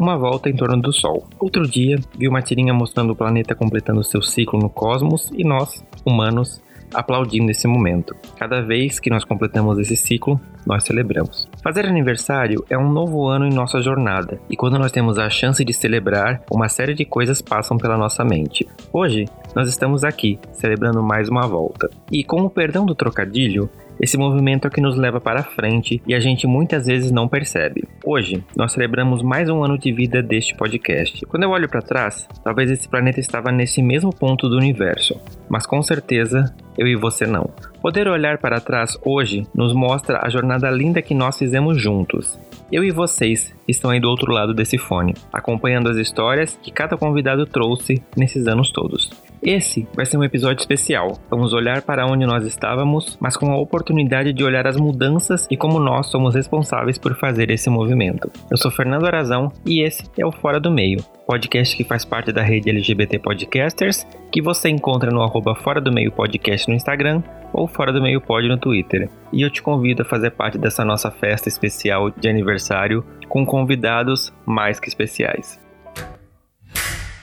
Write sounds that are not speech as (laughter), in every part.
uma volta em torno do Sol. Outro dia, vi uma tirinha mostrando o planeta completando seu ciclo no cosmos e nós, humanos, aplaudindo esse momento. Cada vez que nós completamos esse ciclo, nós celebramos. Fazer aniversário é um novo ano em nossa jornada, e quando nós temos a chance de celebrar, uma série de coisas passam pela nossa mente. Hoje, nós estamos aqui, celebrando mais uma volta. E com o perdão do trocadilho, esse movimento é que nos leva para frente e a gente muitas vezes não percebe. Hoje, nós celebramos mais um ano de vida deste podcast. Quando eu olho para trás, talvez esse planeta estava nesse mesmo ponto do universo, mas com certeza eu e você não. Poder olhar para trás hoje nos mostra a jornada linda que nós fizemos juntos. Eu e vocês estão aí do outro lado desse fone, acompanhando as histórias que cada convidado trouxe nesses anos todos. Esse vai ser um episódio especial. Vamos olhar para onde nós estávamos, mas com a oportunidade de olhar as mudanças e como nós somos responsáveis por fazer esse movimento. Eu sou Fernando Arazão e esse é o Fora do Meio, podcast que faz parte da rede LGBT Podcasters, que você encontra no arroba Fora do Meio Podcast no Instagram ou Fora do Meio Pod no Twitter. E eu te convido a fazer parte dessa nossa festa especial de aniversário com convidados mais que especiais.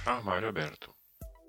Armário aberto.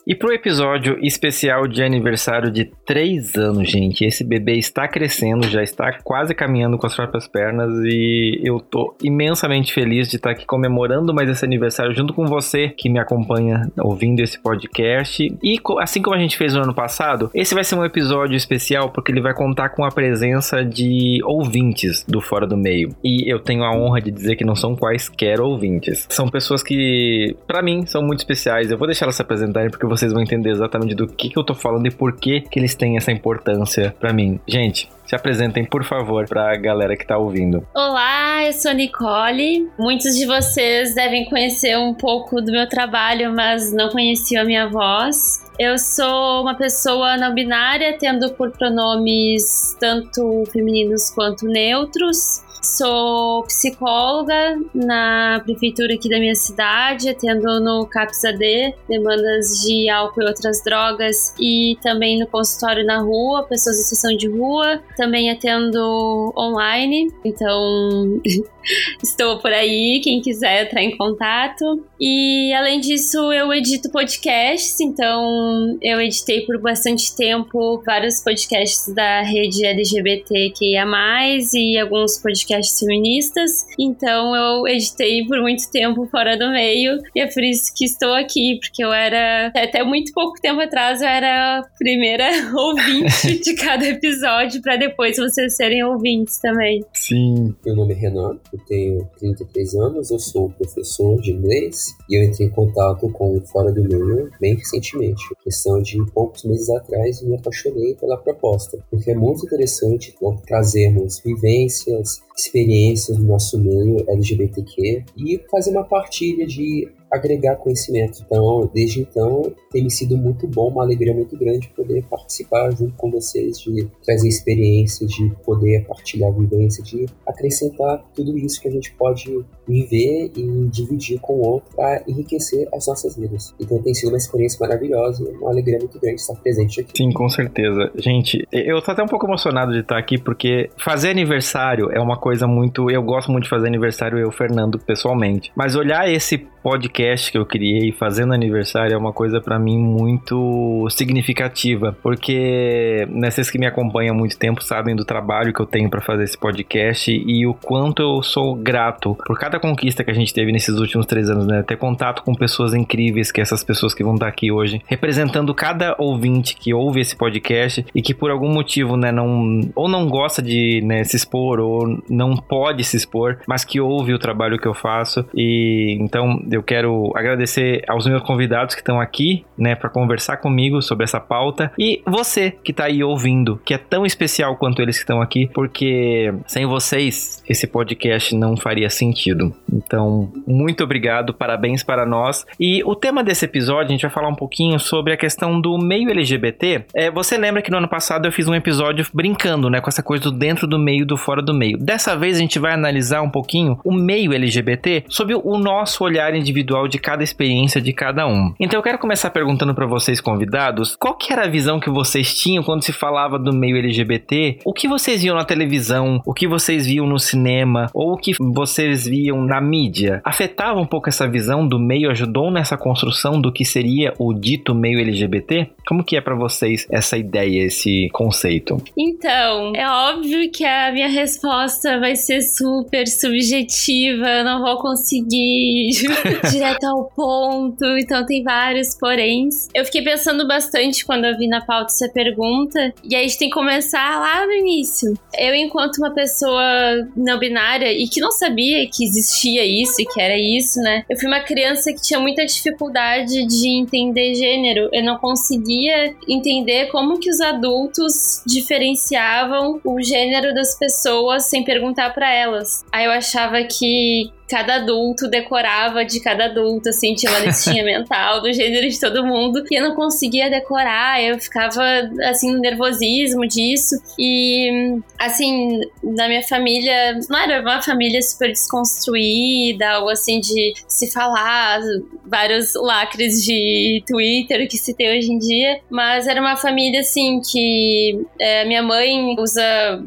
E pro episódio especial de aniversário de 3 anos, gente, esse bebê está crescendo, já está quase caminhando com as próprias pernas e eu tô imensamente feliz de estar aqui comemorando mais esse aniversário junto com você que me acompanha ouvindo esse podcast. E assim como a gente fez no ano passado, esse vai ser um episódio especial porque ele vai contar com a presença de ouvintes do Fora do Meio. E eu tenho a honra de dizer que não são quaisquer ouvintes. São pessoas que, para mim, são muito especiais. Eu vou deixar elas se apresentarem porque vocês vão entender exatamente do que, que eu tô falando e por que, que eles têm essa importância para mim. Gente, se apresentem, por favor, para a galera que está ouvindo. Olá, eu sou Nicole. Muitos de vocês devem conhecer um pouco do meu trabalho, mas não conheciam a minha voz. Eu sou uma pessoa não binária, tendo por pronomes tanto femininos quanto neutros. Sou psicóloga na prefeitura aqui da minha cidade, atendo no CAPS-AD, demandas de álcool e outras drogas, e também no consultório na rua, pessoas em situação de rua. Também atendo online, então (laughs) estou por aí, quem quiser entrar em contato. E além disso, eu edito podcasts, então eu editei por bastante tempo vários podcasts da rede LGBTQIA, e alguns podcasts feministas. Então eu editei por muito tempo fora do meio, e é por isso que estou aqui, porque eu era, até muito pouco tempo atrás, eu era a primeira (laughs) ouvinte de cada episódio, para depois vocês serem ouvintes também. Sim. Meu nome é Renan, eu tenho 33 anos, eu sou professor de inglês e eu entrei em contato com o Fora do Meio bem recentemente, questão de poucos meses atrás, e me apaixonei pela proposta, porque é muito interessante trazermos vivências, experiências do nosso meio LGBTQ e fazer uma partilha de agregar conhecimento. Então, desde então, tem me sido muito bom, uma alegria muito grande poder participar junto com vocês, de trazer experiências, de poder partilhar vivência, de acrescentar tudo isso que a gente pode viver e dividir com o outro para enriquecer as nossas vidas. Então, tem sido uma experiência maravilhosa uma alegria muito grande estar presente aqui. Sim, com certeza. Gente, eu tô até um pouco emocionado de estar aqui porque fazer aniversário é uma coisa muito. Eu gosto muito de fazer aniversário, eu, Fernando, pessoalmente. Mas olhar esse podcast que eu criei fazendo aniversário é uma coisa para mim muito significativa, porque né, vocês que me acompanham há muito tempo sabem do trabalho que eu tenho para fazer esse podcast e o quanto eu sou grato por cada conquista que a gente teve nesses últimos três anos, né? Ter contato com pessoas incríveis, que essas pessoas que vão estar aqui hoje, representando cada ouvinte que ouve esse podcast e que por algum motivo, né, não ou não gosta de né, se expor ou não pode se expor, mas que ouve o trabalho que eu faço e então eu eu quero agradecer aos meus convidados que estão aqui, né, para conversar comigo sobre essa pauta e você que está aí ouvindo, que é tão especial quanto eles que estão aqui, porque sem vocês esse podcast não faria sentido. Então, muito obrigado, parabéns para nós. E o tema desse episódio, a gente vai falar um pouquinho sobre a questão do meio LGBT. É, você lembra que no ano passado eu fiz um episódio brincando, né, com essa coisa do dentro do meio do fora do meio. Dessa vez a gente vai analisar um pouquinho o meio LGBT sob o nosso olhar individual de cada experiência de cada um. Então eu quero começar perguntando para vocês convidados, qual que era a visão que vocês tinham quando se falava do meio LGBT? O que vocês viam na televisão? O que vocês viam no cinema? Ou o que vocês viam na mídia? Afetava um pouco essa visão do meio? Ajudou nessa construção do que seria o dito meio LGBT? Como que é para vocês essa ideia, esse conceito? Então, é óbvio que a minha resposta vai ser super subjetiva, não vou conseguir (laughs) (laughs) direto ao ponto, então tem vários poréns. Eu fiquei pensando bastante quando eu vi na pauta essa pergunta, e aí a gente tem que começar lá no início. Eu, enquanto uma pessoa não binária e que não sabia que existia isso e que era isso, né? Eu fui uma criança que tinha muita dificuldade de entender gênero. Eu não conseguia entender como que os adultos diferenciavam o gênero das pessoas sem perguntar para elas. Aí eu achava que cada adulto decorava de cada adulto, assim, tinha uma listinha (laughs) mental do gênero de todo mundo. E eu não conseguia decorar, eu ficava, assim, no nervosismo disso. E, assim, na minha família, não era uma família super desconstruída, algo assim de se falar, vários lacres de Twitter que se tem hoje em dia. Mas era uma família, assim, que é, minha mãe usa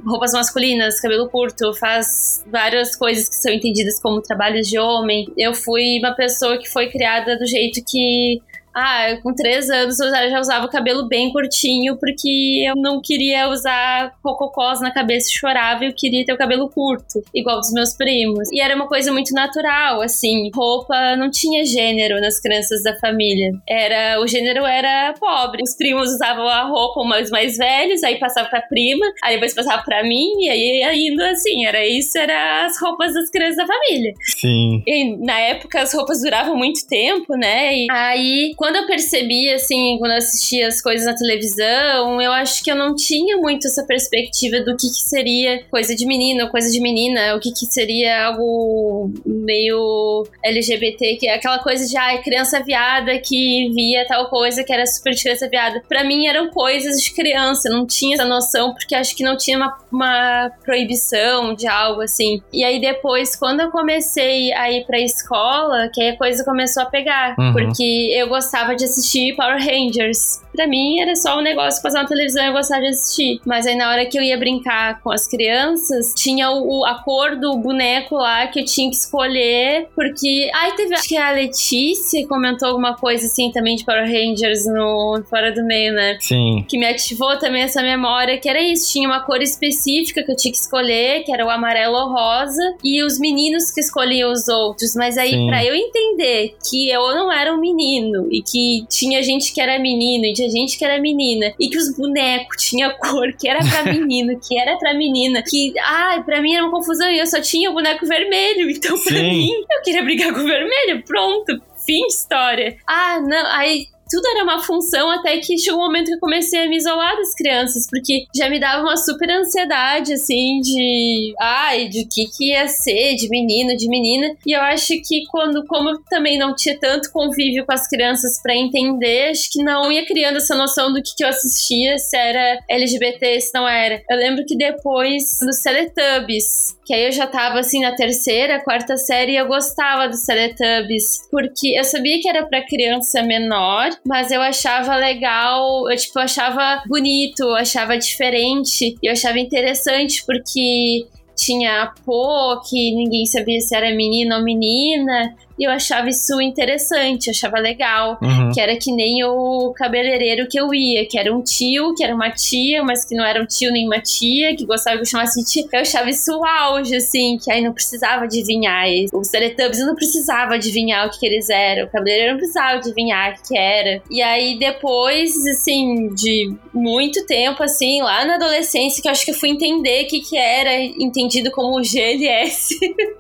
roupas masculinas, cabelo curto, faz várias coisas que são entendidas como trabalhos de homem. Eu fui uma pessoa que foi criada do jeito que ah, com três anos eu já usava o cabelo bem curtinho porque eu não queria usar cococós na cabeça e chorava e eu queria ter o cabelo curto, igual dos meus primos. E era uma coisa muito natural, assim, roupa não tinha gênero nas crianças da família. Era, o gênero era pobre. Os primos usavam a roupa, os mais velhos, aí passava pra prima, aí depois passava pra mim, e aí ainda assim, era isso, era as roupas das crianças da família. Sim. E na época as roupas duravam muito tempo, né? E aí quando eu percebi, assim, quando eu assistia as coisas na televisão, eu acho que eu não tinha muito essa perspectiva do que, que seria coisa de menino, coisa de menina, o que, que seria algo meio LGBT, que é aquela coisa de, ai, criança viada que via tal coisa que era super de criança viada. Pra mim eram coisas de criança, não tinha essa noção, porque acho que não tinha uma, uma proibição de algo assim. E aí depois, quando eu comecei a ir pra escola, que aí a coisa começou a pegar, Uhum. porque eu gostava de assistir Power Rangers. Pra mim era só um negócio passar na televisão e eu gostava de assistir. Mas aí na hora que eu ia brincar com as crianças, tinha o, a cor do boneco lá que eu tinha que escolher. Porque. Ai, teve. Acho que a Letícia comentou alguma coisa assim também de Power Rangers no Fora do Meio, né? Sim. que me ativou também essa memória, que era isso, tinha uma cor específica que eu tinha que escolher, que era o amarelo ou rosa, e os meninos que escolhiam os outros, mas aí Sim. pra eu entender que eu não era um menino e que tinha gente que era menino e tinha gente que era menina e que os bonecos tinha cor que era pra (laughs) menino, que era pra menina, que ai, pra mim era uma confusão e eu só tinha o boneco vermelho, então pra Sim. mim eu queria brigar com o vermelho, pronto, fim de história. Ah, não, aí tudo era uma função até que chegou um momento que eu comecei a me isolar das crianças, porque já me dava uma super ansiedade, assim, de. Ai, de que que ia ser, de menino, de menina. E eu acho que quando, como eu também não tinha tanto convívio com as crianças pra entender, acho que não ia criando essa noção do que, que eu assistia, se era LGBT, se não era. Eu lembro que depois, nos Teletubbies, que aí eu já tava assim na terceira, quarta série eu gostava dos Teletubbies, porque eu sabia que era pra criança menor, mas eu achava legal, eu tipo, eu achava bonito, eu achava diferente, e eu achava interessante porque tinha Pô, que ninguém sabia se era menino ou menina, e eu achava isso interessante, achava legal. Uhum. Que era que nem o cabeleireiro que eu ia, que era um tio, que era uma tia, mas que não era um tio nem uma tia, que gostava que eu chamasse de tia. Eu achava isso o auge, assim, que aí não precisava adivinhar. Os Teletubbies eu não precisava adivinhar o que, que eles eram. O cabeleireiro não precisava adivinhar o que, que era. E aí depois, assim, de muito tempo, assim, lá na adolescência, que eu acho que eu fui entender o que, que era entendido como GLS.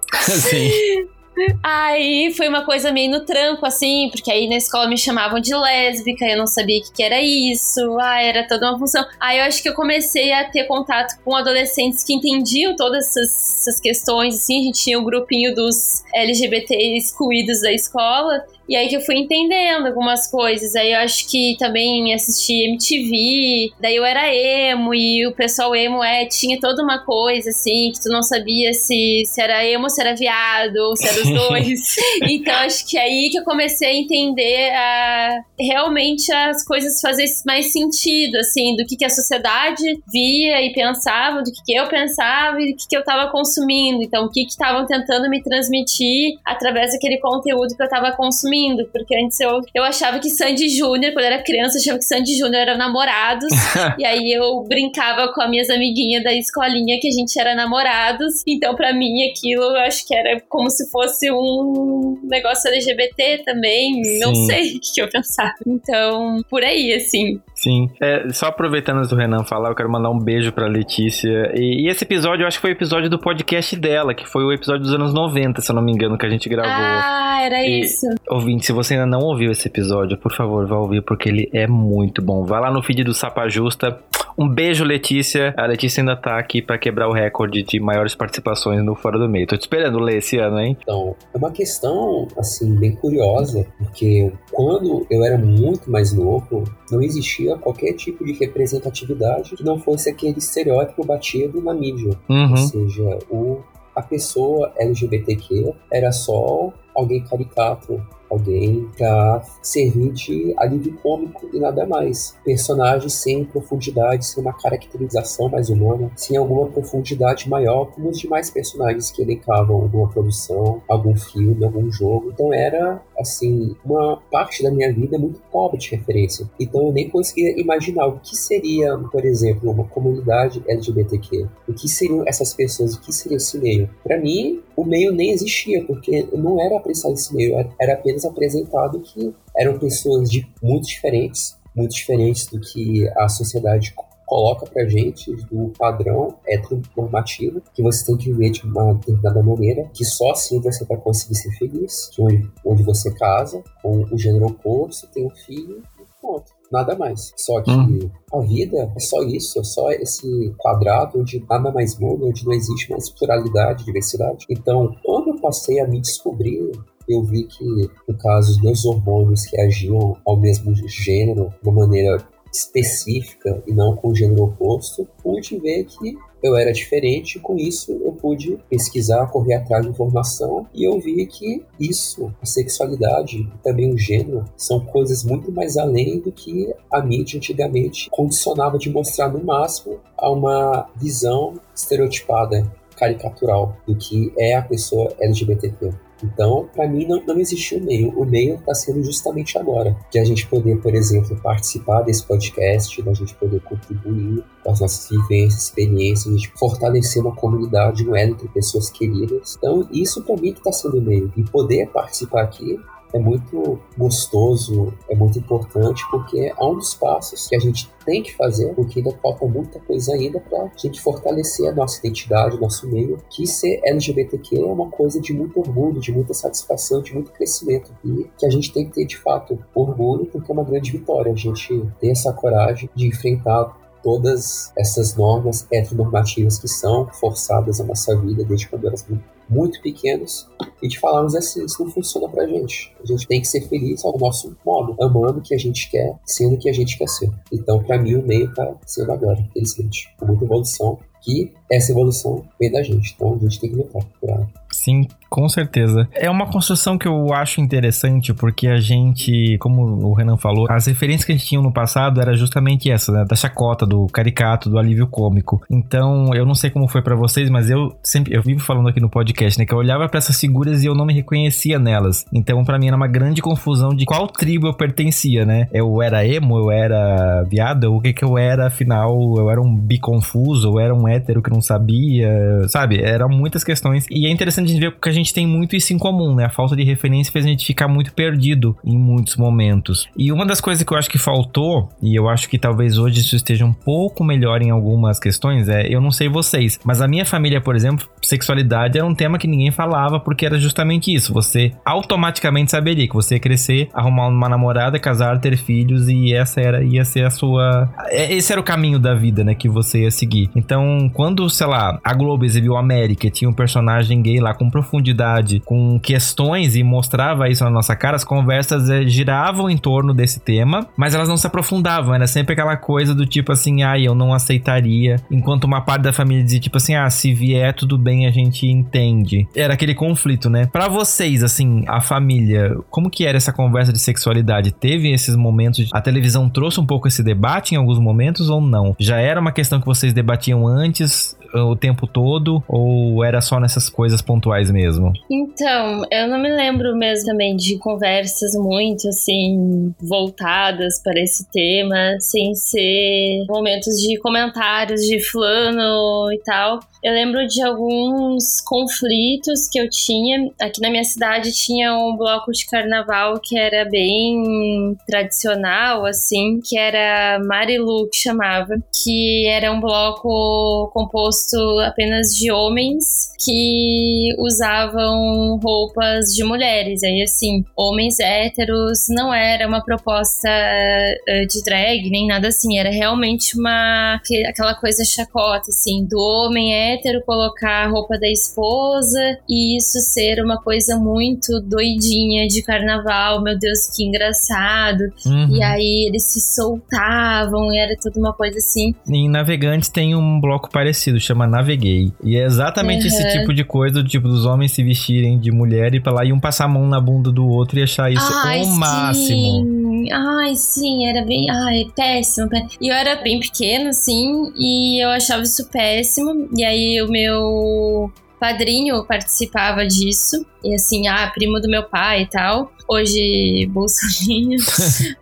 (laughs) Sim. (laughs) Aí foi uma coisa meio no tranco, assim, porque aí na escola me chamavam de lésbica, eu não sabia o que, que era isso, ah, era toda uma função. Aí eu acho que eu comecei a ter contato com adolescentes que entendiam todas essas, essas questões, assim, a gente tinha o um grupinho dos LGBT excluídos da escola, e aí que eu fui entendendo algumas coisas. Aí eu acho que também assisti MTV, daí eu era emo, e o pessoal emo é, tinha toda uma coisa assim, que tu não sabia se, se era emo, se era viado, ou se era os dois. (laughs) então acho que é aí que eu comecei a entender a, realmente as coisas fazerem mais sentido, assim, do que, que a sociedade via e pensava, do que, que eu pensava e do que, que eu tava consumindo. Então, o que estavam tentando me transmitir através daquele conteúdo que eu tava consumindo porque antes eu, eu achava que Sandy Júnior, quando eu era criança, eu achava que Sandy Júnior eram namorados, (laughs) e aí eu brincava com as minhas amiguinhas da escolinha que a gente era namorados, então para mim aquilo eu acho que era como se fosse um negócio LGBT também, Sim. não sei (laughs) o que eu pensava. Então, por aí, assim. Sim. É, só aproveitando antes do Renan falar, eu quero mandar um beijo pra Letícia. E, e, esse episódio, eu acho que foi o episódio do podcast dela, que foi o episódio dos anos 90, se eu não me engano, que a gente gravou. Ah, era e, isso. Ouvinte, se você ainda não ouviu esse episódio, por favor, vá ouvir, porque ele é muito bom. Vai lá no feed do Sapa Justa. Um beijo, Letícia. A Letícia ainda tá aqui para quebrar o recorde de maiores participações no Fora do Meio. Tô te esperando ler esse ano, hein? Então, é uma questão, assim, bem curiosa, porque quando eu era muito mais novo, não existia qualquer tipo de representatividade que não fosse aquele estereótipo batido na mídia. Uhum. Ou seja, o, a pessoa LGBTQ era só alguém caricato, alguém para servir de alívio cômico e nada mais. Personagens sem profundidade, sem uma caracterização mais humana, sem alguma profundidade maior, como os demais personagens que elencavam alguma produção, algum filme, algum jogo. Então era, assim, uma parte da minha vida muito pobre de referência. Então eu nem conseguia imaginar o que seria, por exemplo, uma comunidade LGBTQ. O que seriam essas pessoas, o que seria esse meio. Para mim, o meio nem existia, porque não era apreciado esse meio, era apenas apresentado que eram pessoas de, muito diferentes, muito diferentes do que a sociedade coloca pra gente do padrão heteronormativo, que você tem que viver de uma determinada maneira, que só assim você vai conseguir ser feliz, onde, onde você casa com o gênero oposto, tem um filho e pronto. Nada mais. Só que hum. a vida é só isso, é só esse quadrado onde nada mais muda, onde não existe mais pluralidade, diversidade. Então, quando eu passei a me descobrir eu vi que, no caso, os meus hormônios reagiam ao mesmo gênero de uma maneira específica e não com o gênero oposto, pude ver que eu era diferente, com isso eu pude pesquisar, correr atrás de informação e eu vi que isso, a sexualidade e também o gênero, são coisas muito mais além do que a mídia antigamente condicionava de mostrar no máximo a uma visão estereotipada, caricatural do que é a pessoa LGBTQ. Então, para mim, não, não existiu o meio. O meio está sendo justamente agora. De a gente poder, por exemplo, participar desse podcast, da gente poder contribuir com as nossas vivências, experiências, de fortalecer uma comunidade, um elo entre pessoas queridas. Então, isso para mim que está sendo o meio. E poder participar aqui é muito gostoso, é muito importante, porque é um dos passos que a gente tem que fazer, porque ainda falta muita coisa ainda para a gente fortalecer a nossa identidade, nosso meio, que ser LGBTQ é uma coisa de muito orgulho, de muita satisfação, de muito crescimento, e que a gente tem que ter, de fato, orgulho, porque é uma grande vitória a gente ter essa coragem de enfrentar todas essas normas heteronormativas que são forçadas na nossa vida desde quando elas muito pequenos e de falarmos assim, isso não funciona pra gente. A gente tem que ser feliz ao nosso modo, amando o que a gente quer, sendo o que a gente quer ser. Então, para mim, o meio tá sendo agora, felizmente. Com muita evolução, que essa evolução vem da gente. Então, a gente tem que lutar por ela. Sim, com certeza. É uma construção que eu acho interessante, porque a gente, como o Renan falou, as referências que a gente tinha no passado era justamente essa, né? Da chacota, do caricato, do alívio cômico. Então, eu não sei como foi para vocês, mas eu sempre, eu vivo falando aqui no podcast, né? Que eu olhava para essas figuras e eu não me reconhecia nelas. Então, para mim era uma grande confusão de qual tribo eu pertencia, né? Eu era emo, eu era viado, o que que eu era, afinal? Eu era um biconfuso, eu era um hétero que não sabia, sabe? Eram muitas questões. E é interessante gente vê que a gente tem muito isso em comum, né? A falta de referência fez a gente ficar muito perdido em muitos momentos. E uma das coisas que eu acho que faltou, e eu acho que talvez hoje isso esteja um pouco melhor em algumas questões, é, eu não sei vocês, mas a minha família, por exemplo, sexualidade era um tema que ninguém falava porque era justamente isso. Você automaticamente saberia que você ia crescer, arrumar uma namorada, casar, ter filhos e essa era ia ser a sua, é, esse era o caminho da vida, né, que você ia seguir. Então, quando, sei lá, a Globo exibiu América, tinha um personagem gay lá com profundidade, com questões e mostrava isso na nossa cara, as conversas é, giravam em torno desse tema, mas elas não se aprofundavam, era sempre aquela coisa do tipo assim, ai, ah, eu não aceitaria, enquanto uma parte da família dizia tipo assim, ah, se vier tudo bem, a gente entende. Era aquele conflito, né? Para vocês, assim, a família, como que era essa conversa de sexualidade? Teve esses momentos, a televisão trouxe um pouco esse debate em alguns momentos ou não? Já era uma questão que vocês debatiam antes? O tempo todo ou era só nessas coisas pontuais mesmo? Então, eu não me lembro mesmo também de conversas muito assim voltadas para esse tema, sem ser momentos de comentários de fulano e tal. Eu lembro de alguns conflitos que eu tinha. Aqui na minha cidade tinha um bloco de carnaval que era bem tradicional, assim, que era Marilu, que chamava, que era um bloco composto apenas de homens que usavam roupas de mulheres. Aí, assim, homens héteros não era uma proposta uh, de drag, nem nada assim. Era realmente uma aquela coisa chacota, assim, do homem hétero colocar a roupa da esposa e isso ser uma coisa muito doidinha de carnaval. Meu Deus, que engraçado. Uhum. E aí eles se soltavam e era tudo uma coisa assim. Em Navegantes tem um bloco parecido, chama Naveguei. E é exatamente uhum. esse tipo de coisa, do tipo dos homens se vestirem de mulher e pra lá e um passar a mão na bunda do outro e achar isso Ai, o sim. máximo. Ai, sim, era bem. Ai, péssimo. E eu era bem pequena, assim, e eu achava isso péssimo. E aí o meu padrinho participava disso. E assim, ah, primo do meu pai e tal. Hoje, Bolsonaro.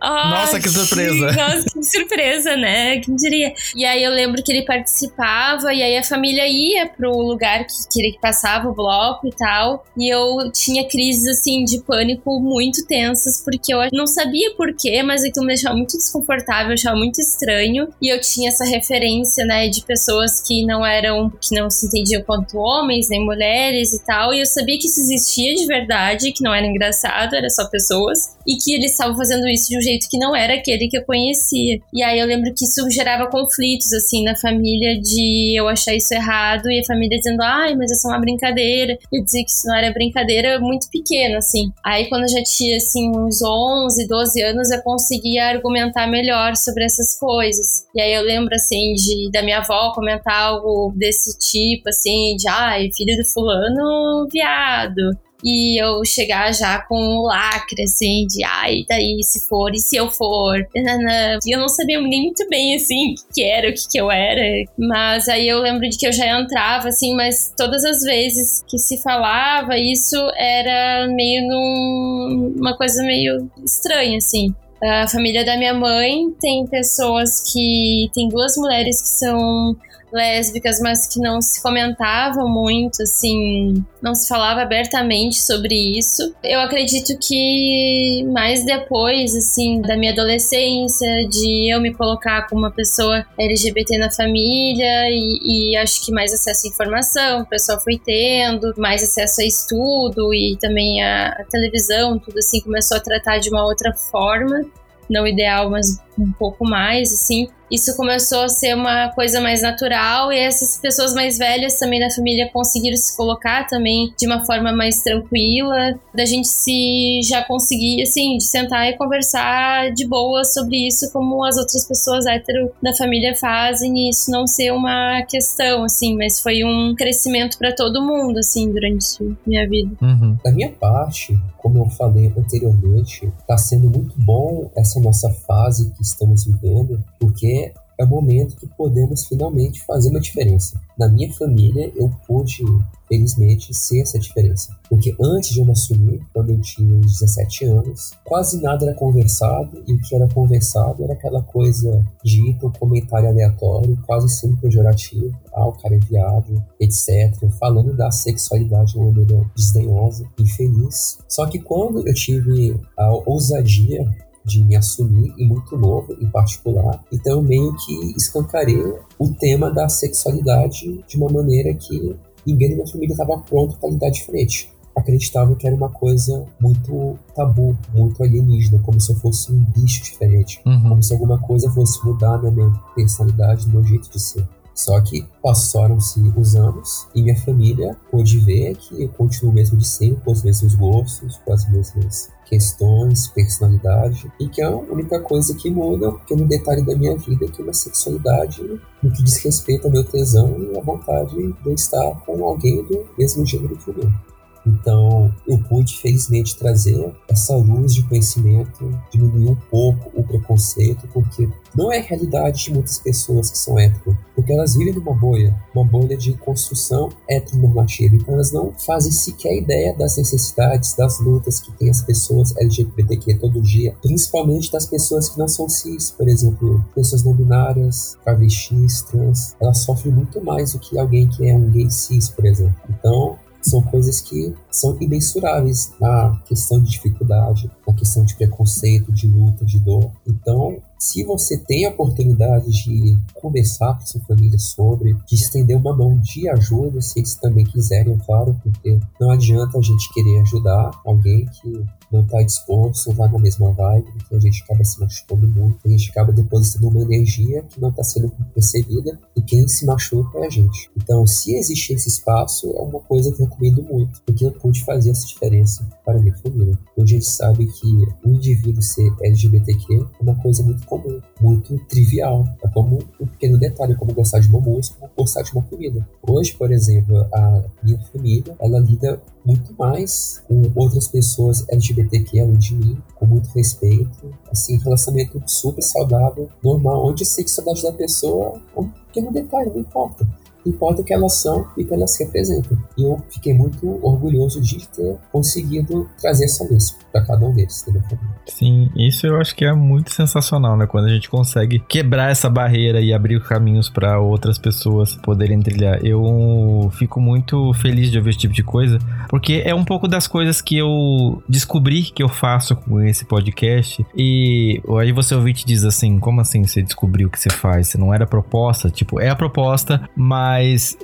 (laughs) nossa, que surpresa! (laughs) Nossa, que surpresa, né? Quem diria? E aí eu lembro que ele participava, e aí a família ia pro lugar que, que ele passava o bloco e tal. E eu tinha crises, assim, de pânico muito tensas, porque eu não sabia porquê, mas aquilo me deixava muito desconfortável, achava muito estranho. E eu tinha essa referência, né, de pessoas que não eram, que não se entendiam quanto homens, nem mulheres e tal. E eu sabia que isso existia de verdade, que não era engraçado, era só pessoas. E que eles estavam fazendo isso de um jeito que não era aquele que eu conhecia. E aí eu lembro que isso gerava conflitos, assim, na família, de eu achar isso errado e a família dizendo, ai, mas é só uma brincadeira. Eu dizia que isso não era brincadeira muito pequena, assim. Aí quando eu já tinha, assim, uns 11, 12 anos, eu conseguia argumentar melhor sobre essas coisas. E aí eu lembro, assim, de da minha avó comentar algo desse tipo, assim, de, ai, filho do fulano, viado e eu chegar já com um lacre, assim, de ai, daí se for, e se eu for, e eu não sabia nem muito bem, assim, o que, que era, o que, que eu era, mas aí eu lembro de que eu já entrava, assim, mas todas as vezes que se falava isso era meio num, uma coisa meio estranha, assim. A família da minha mãe tem pessoas que. Tem duas mulheres que são lésbicas, mas que não se comentavam muito, assim, não se falava abertamente sobre isso. Eu acredito que mais depois, assim, da minha adolescência, de eu me colocar como uma pessoa LGBT na família e, e acho que mais acesso à informação, o pessoal foi tendo, mais acesso a estudo e também a, a televisão, tudo assim, começou a tratar de uma outra forma não ideal, mas um pouco mais, assim isso começou a ser uma coisa mais natural e essas pessoas mais velhas também da família conseguiram se colocar também de uma forma mais tranquila, da gente se já conseguir, assim, de sentar e conversar de boa sobre isso como as outras pessoas hétero da família fazem e isso não ser uma questão, assim, mas foi um crescimento para todo mundo, assim, durante minha vida. Uhum. Da minha parte, como eu falei anteriormente, está sendo muito bom essa nossa fase que estamos vivendo, porque é o momento que podemos finalmente fazer uma diferença. Na minha família, eu pude, felizmente, ser essa diferença. Porque antes de eu me assumir, quando eu tinha uns 17 anos, quase nada era conversado, e o que era conversado era aquela coisa dita, um comentário aleatório, quase sempre pejorativo, ah, o cara é viado, etc., falando da sexualidade de uma maneira desdenhosa, infeliz. Só que quando eu tive a ousadia de me assumir e muito novo em particular. Então eu meio que escancarei o tema da sexualidade de uma maneira que ninguém da minha família estava pronto para lidar diferente. Acreditavam que era uma coisa muito tabu, muito alienígena, como se eu fosse um bicho diferente, uhum. como se alguma coisa fosse mudar na minha personalidade, no meu jeito de ser. Só que passaram-se os anos e minha família pôde ver que eu continuo mesmo de sempre, com os mesmos gostos, com as mesmas questões, personalidade, e que a única coisa que muda é um pequeno detalhe da minha vida que é uma sexualidade no que diz respeito ao meu tesão e a vontade de estar com alguém do mesmo gênero que o meu. Então, eu pude, felizmente, trazer essa luz de conhecimento, diminuir um pouco o preconceito, porque não é a realidade de muitas pessoas que são hétero, porque elas vivem numa bolha, uma bolha de construção heteronormativa. Então, elas não fazem sequer ideia das necessidades, das lutas que tem as pessoas LGBTQ todo dia, principalmente das pessoas que não são cis, por exemplo, pessoas não binárias, travestis, trans. Elas sofrem muito mais do que alguém que é um gay cis, por exemplo. Então, são coisas que são imensuráveis na questão de dificuldade, na questão de preconceito, de luta, de dor. Então, se você tem a oportunidade de conversar com sua família sobre, de estender uma mão de ajuda, se eles também quiserem, é claro, porque não adianta a gente querer ajudar alguém que não está disposto, vai na mesma vibe, porque a gente acaba se machucando muito, a gente acaba depositando uma energia que não está sendo percebida e quem se machuca é a gente. Então, se existe esse espaço, é uma coisa que eu recomendo muito, porque eu pude fazer essa diferença para a minha família. Hoje a gente sabe que o indivíduo ser LGBTQ é uma coisa muito comum, muito trivial. É como um pequeno detalhe, como gostar de uma música, como gostar de uma comida. Hoje, por exemplo, a minha família, ela lida muito mais com outras pessoas LGBTQ além de mim, com muito respeito, assim, relacionamento super saudável, normal, onde a sexualidade da pessoa é um pequeno detalhe, não importa importa o que elas são e o que elas representam. E eu fiquei muito orgulhoso de ter conseguido trazer essa luz para cada um deles. Sim, isso eu acho que é muito sensacional, né? Quando a gente consegue quebrar essa barreira e abrir caminhos para outras pessoas poderem trilhar. Eu fico muito feliz de ouvir esse tipo de coisa, porque é um pouco das coisas que eu descobri que eu faço com esse podcast. E aí você ouvinte diz assim: como assim você descobriu o que você faz? Você não era proposta? Tipo, é a proposta, mas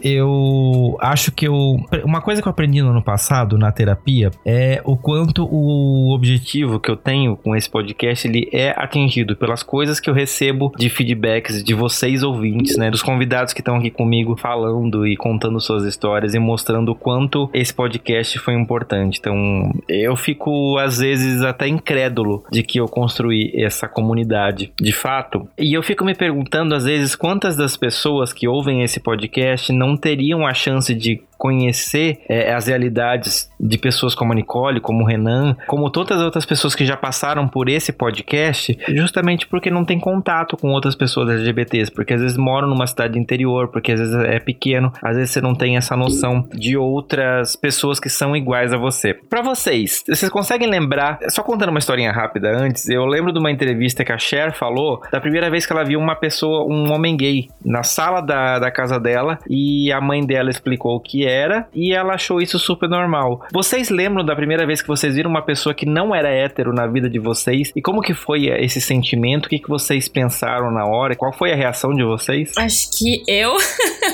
eu acho que eu. Uma coisa que eu aprendi no ano passado na terapia é o quanto o o objetivo que eu tenho com esse podcast ele é atingido pelas coisas que eu recebo de feedbacks de vocês ouvintes, né, dos convidados que estão aqui comigo falando e contando suas histórias e mostrando o quanto esse podcast foi importante. Então, eu fico às vezes até incrédulo de que eu construí essa comunidade, de fato. E eu fico me perguntando às vezes quantas das pessoas que ouvem esse podcast não teriam a chance de conhecer é, as realidades de pessoas como a Nicole, como o Renan, como todas as outras pessoas que já passaram por esse podcast, justamente porque não tem contato com outras pessoas LGBTs, porque às vezes moram numa cidade interior, porque às vezes é pequeno, às vezes você não tem essa noção de outras pessoas que são iguais a você. Para vocês, vocês conseguem lembrar, só contando uma historinha rápida antes, eu lembro de uma entrevista que a Cher falou da primeira vez que ela viu uma pessoa, um homem gay, na sala da, da casa dela e a mãe dela explicou o que era e ela achou isso super normal. Vocês lembram da primeira vez que vocês viram uma pessoa que não era hétero na vida de vocês? E como que foi esse sentimento? O que, que vocês pensaram na hora? Qual foi a reação de vocês? Acho que eu.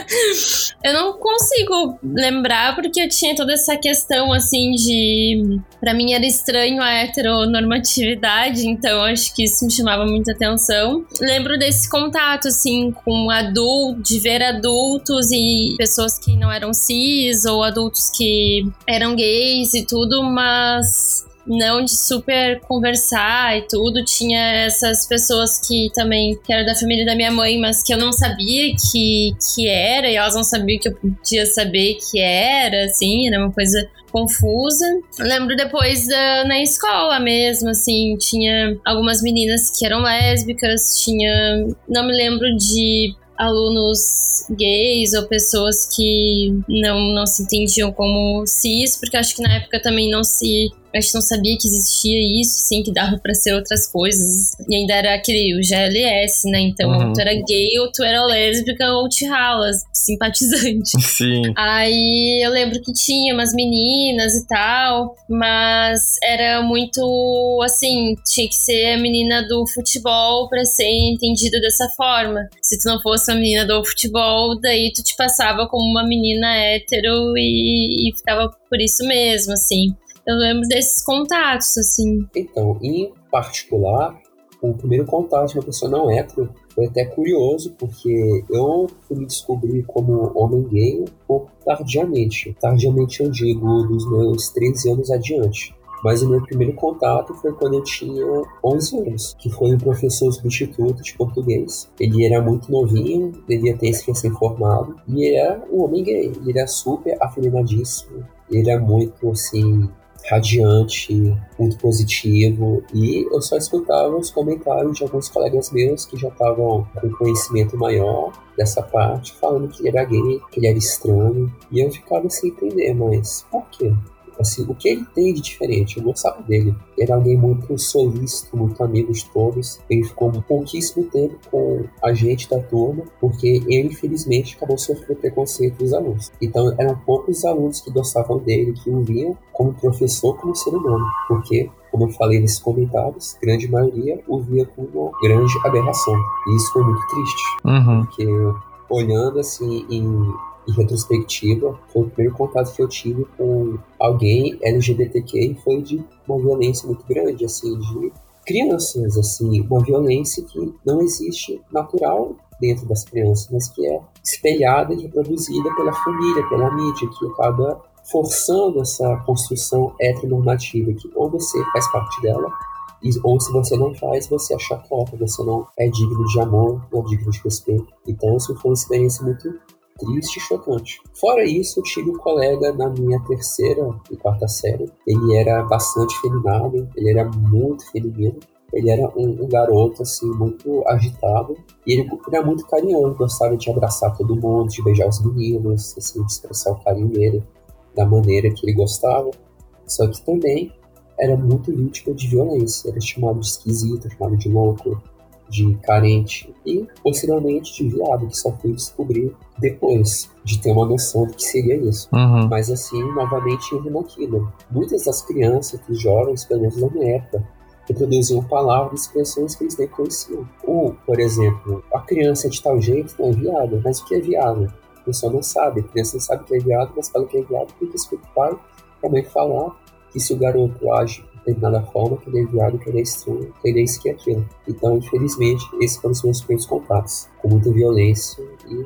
(laughs) eu não consigo lembrar porque eu tinha toda essa questão assim de. Pra mim era estranho a heteronormatividade, então acho que isso me chamava muita atenção. Lembro desse contato, assim, com adultos, de ver adultos e pessoas que não eram cis ou adultos que eram gays e tudo, mas não de super conversar e tudo. Tinha essas pessoas que também, que da família da minha mãe, mas que eu não sabia que, que era, e elas não sabiam que eu podia saber que era, assim, era uma coisa confusa. Eu lembro depois uh, na escola mesmo, assim, tinha algumas meninas que eram lésbicas, tinha. Não me lembro de alunos gays ou pessoas que não, não se entendiam como cis, porque acho que na época também não se a gente não sabia que existia isso, sim, que dava para ser outras coisas. E ainda era aquele o GLS, né? Então, uhum. tu era gay ou tu era lésbica ou te ralas, simpatizante. (laughs) Sim. Aí eu lembro que tinha umas meninas e tal, mas era muito assim, tinha que ser a menina do futebol para ser entendida dessa forma. Se tu não fosse uma menina do futebol, daí tu te passava como uma menina hétero e, e ficava por isso mesmo, assim. Eu lembro desses contatos, assim. Então, em particular, o primeiro contato de uma pessoa não hétero foi até curioso, porque eu fui me descobrir como homem gay um pouco tardiamente. Tardiamente eu digo dos meus 13 anos adiante. Mas o meu primeiro contato foi quando eu tinha 11 anos, que foi um professor substituto de português. Ele era muito novinho, devia ter se recém-formado, e era um homem gay. Ele era super afeminadíssimo, ele era muito, assim, radiante, muito positivo, e eu só escutava os comentários de alguns colegas meus que já estavam com conhecimento maior dessa parte, falando que ele era gay, que ele era estranho, e eu ficava sem entender, mas por quê? Assim, o que ele tem de diferente? Eu gostava dele. Ele era alguém muito solícito, muito amigo de todos. Ele ficou um pouquíssimo tempo com a gente da turma, porque ele, infelizmente, acabou sofrendo preconceito dos alunos. Então, eram poucos alunos que gostavam dele, que o viam como professor, como ser humano. Porque como eu falei nesses comentários, grande maioria o via como uma grande aberração. E isso foi muito triste. Uhum. Porque olhando assim em em retrospectiva, foi o primeiro contato que eu tive com alguém LGBTQ foi de uma violência muito grande, assim, de crianças, assim, uma violência que não existe natural dentro das crianças, mas que é espelhada e reproduzida pela família, pela mídia, que acaba forçando essa construção heteronormativa, que ou você faz parte dela, ou se você não faz, você é chacota, você não é digno de amor, não é digno de respeito. Então, isso foi uma experiência muito triste e chocante. Fora isso, eu tive um colega na minha terceira e quarta série. Ele era bastante feminado, ele era muito feminino. Ele era um, um, garoto, assim, muito agitado. E ele era muito carinhoso, gostava de abraçar todo mundo, de beijar os meninos, assim, de expressar o carinho dele da maneira que ele gostava. Só que também era muito vítima de violência. Era chamado de esquisito, chamado de louco, de carente e posteriormente de viado, que só fui descobrir depois de ter uma noção do que seria isso. Uhum. Mas assim, novamente indo naquilo. Muitas das crianças, dos jovens, pelo menos na minha época, reproduziam palavras e expressões que eles nem conheciam. Ou, por exemplo, a criança de tal jeito não é viado, mas o que é viado? A pessoa não sabe, a criança não sabe que é viado, mas fala que é viado porque escuta o pai a mãe falar que se o garoto age determinada forma, que é viado, que é é isso que é aquilo. Então, infelizmente, esses foram os meus primeiros contatos, com muita violência e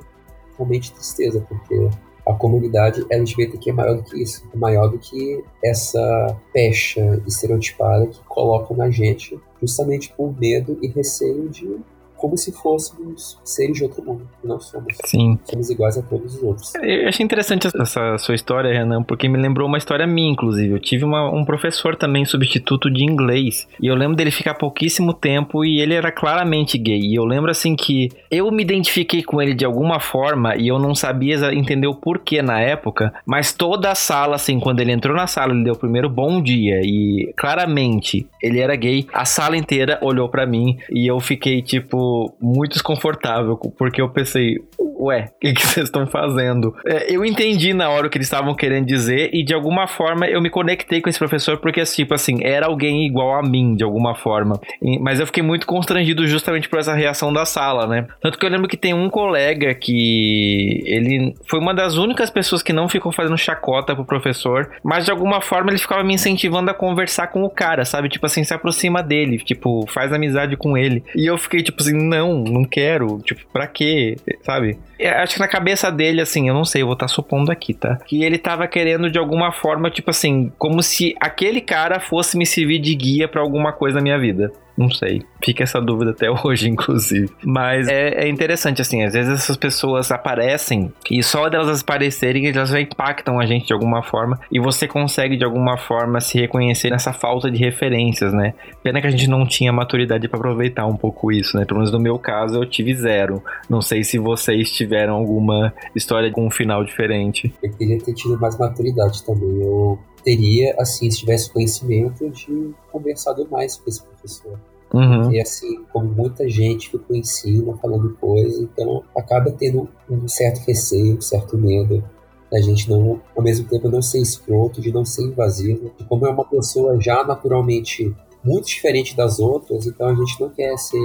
realmente tristeza, porque a comunidade LGBTQ é maior do que isso, é maior do que essa pecha estereotipada que colocam na gente justamente por medo e receio de como se fôssemos seres de outro mundo, nós somos. Sim. Somos iguais a todos os outros. Eu achei interessante essa sua história, Renan, porque me lembrou uma história minha, inclusive. Eu tive uma, um professor também, substituto de inglês, e eu lembro dele ficar pouquíssimo tempo e ele era claramente gay. E eu lembro, assim, que eu me identifiquei com ele de alguma forma e eu não sabia entender o porquê na época, mas toda a sala, assim, quando ele entrou na sala, ele deu o primeiro bom dia e claramente ele era gay, a sala inteira olhou para mim e eu fiquei, tipo, muito desconfortável, porque eu pensei, ué, o que, que (laughs) vocês estão fazendo? É, eu entendi na hora o que eles estavam querendo dizer e de alguma forma eu me conectei com esse professor porque, tipo assim, era alguém igual a mim, de alguma forma. E, mas eu fiquei muito constrangido justamente por essa reação da sala, né? Tanto que eu lembro que tem um colega que ele foi uma das únicas pessoas que não ficou fazendo chacota pro professor, mas de alguma forma ele ficava me incentivando a conversar com o cara, sabe? Tipo assim, se aproxima dele, tipo, faz amizade com ele. E eu fiquei, tipo assim, não, não quero. Tipo, pra quê? Sabe? Eu acho que na cabeça dele, assim, eu não sei, eu vou estar tá supondo aqui, tá? Que ele tava querendo de alguma forma, tipo assim, como se aquele cara fosse me servir de guia para alguma coisa na minha vida. Não sei. Fica essa dúvida até (laughs) hoje, inclusive. Mas é, é, interessante, assim, às vezes essas pessoas aparecem e só delas aparecerem, elas já impactam a gente de alguma forma e você consegue de alguma forma se reconhecer nessa falta de referências, né? Pena que a gente não tinha maturidade para aproveitar um pouco isso, né? Pelo menos no meu caso eu tive zero. Não sei se vocês tiveram alguma história com um final diferente. Eu queria ter tido mais maturidade também. Eu teria, assim, se tivesse conhecimento, de conversado mais com esse professor. Uhum. E assim, como muita gente ficou em cima falando coisa, então acaba tendo um certo receio, um certo medo da gente não, ao mesmo tempo, não ser escroto, de não ser invasivo. De como é uma pessoa já naturalmente muito diferente das outras, então a gente não quer ser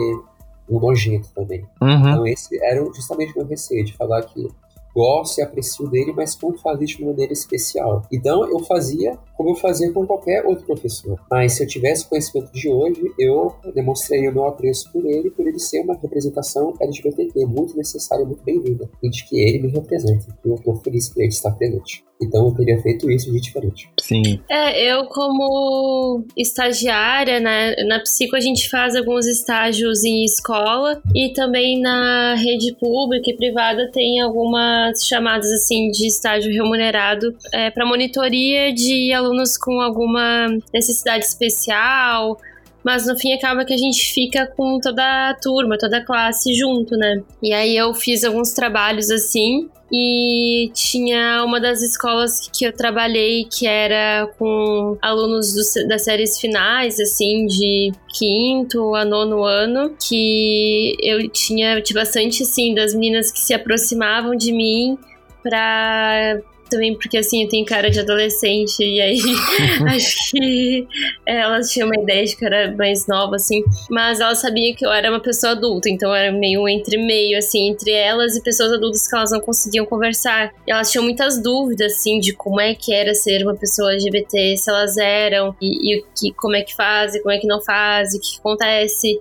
um nojento também. Uhum. Então esse era justamente o meu receio, de falar que gosto e aprecio dele, mas como fazer de uma maneira especial. Então eu fazia como eu fazia com qualquer outro professor. Mas se eu tivesse conhecimento de hoje, eu demonstraria o meu apreço por ele, por ele ser uma representação LGBTQ muito necessária, muito bem-vinda, e de que ele me representa. E eu estou feliz por ele estar presente. Então eu teria feito isso de diferente. Sim. É, eu como estagiária, né, na psico a gente faz alguns estágios em escola e também na rede pública e privada tem chamadas assim de estágio remunerado é, para monitoria de alunos com alguma necessidade especial, mas no fim acaba que a gente fica com toda a turma, toda a classe junto, né? E aí eu fiz alguns trabalhos assim e tinha uma das escolas que eu trabalhei que era com alunos do, das séries finais, assim, de quinto a nono ano, que eu tinha, tinha bastante, assim, das meninas que se aproximavam de mim para também porque assim eu tenho cara de adolescente e aí (laughs) acho que elas tinham uma ideia de que eu era mais nova assim, mas elas sabiam que eu era uma pessoa adulta, então era meio entre meio assim entre elas e pessoas adultas que elas não conseguiam conversar. E elas tinham muitas dúvidas assim de como é que era ser uma pessoa LGBT, se elas eram e, e que como é que faz, como é que não faz, o que acontece.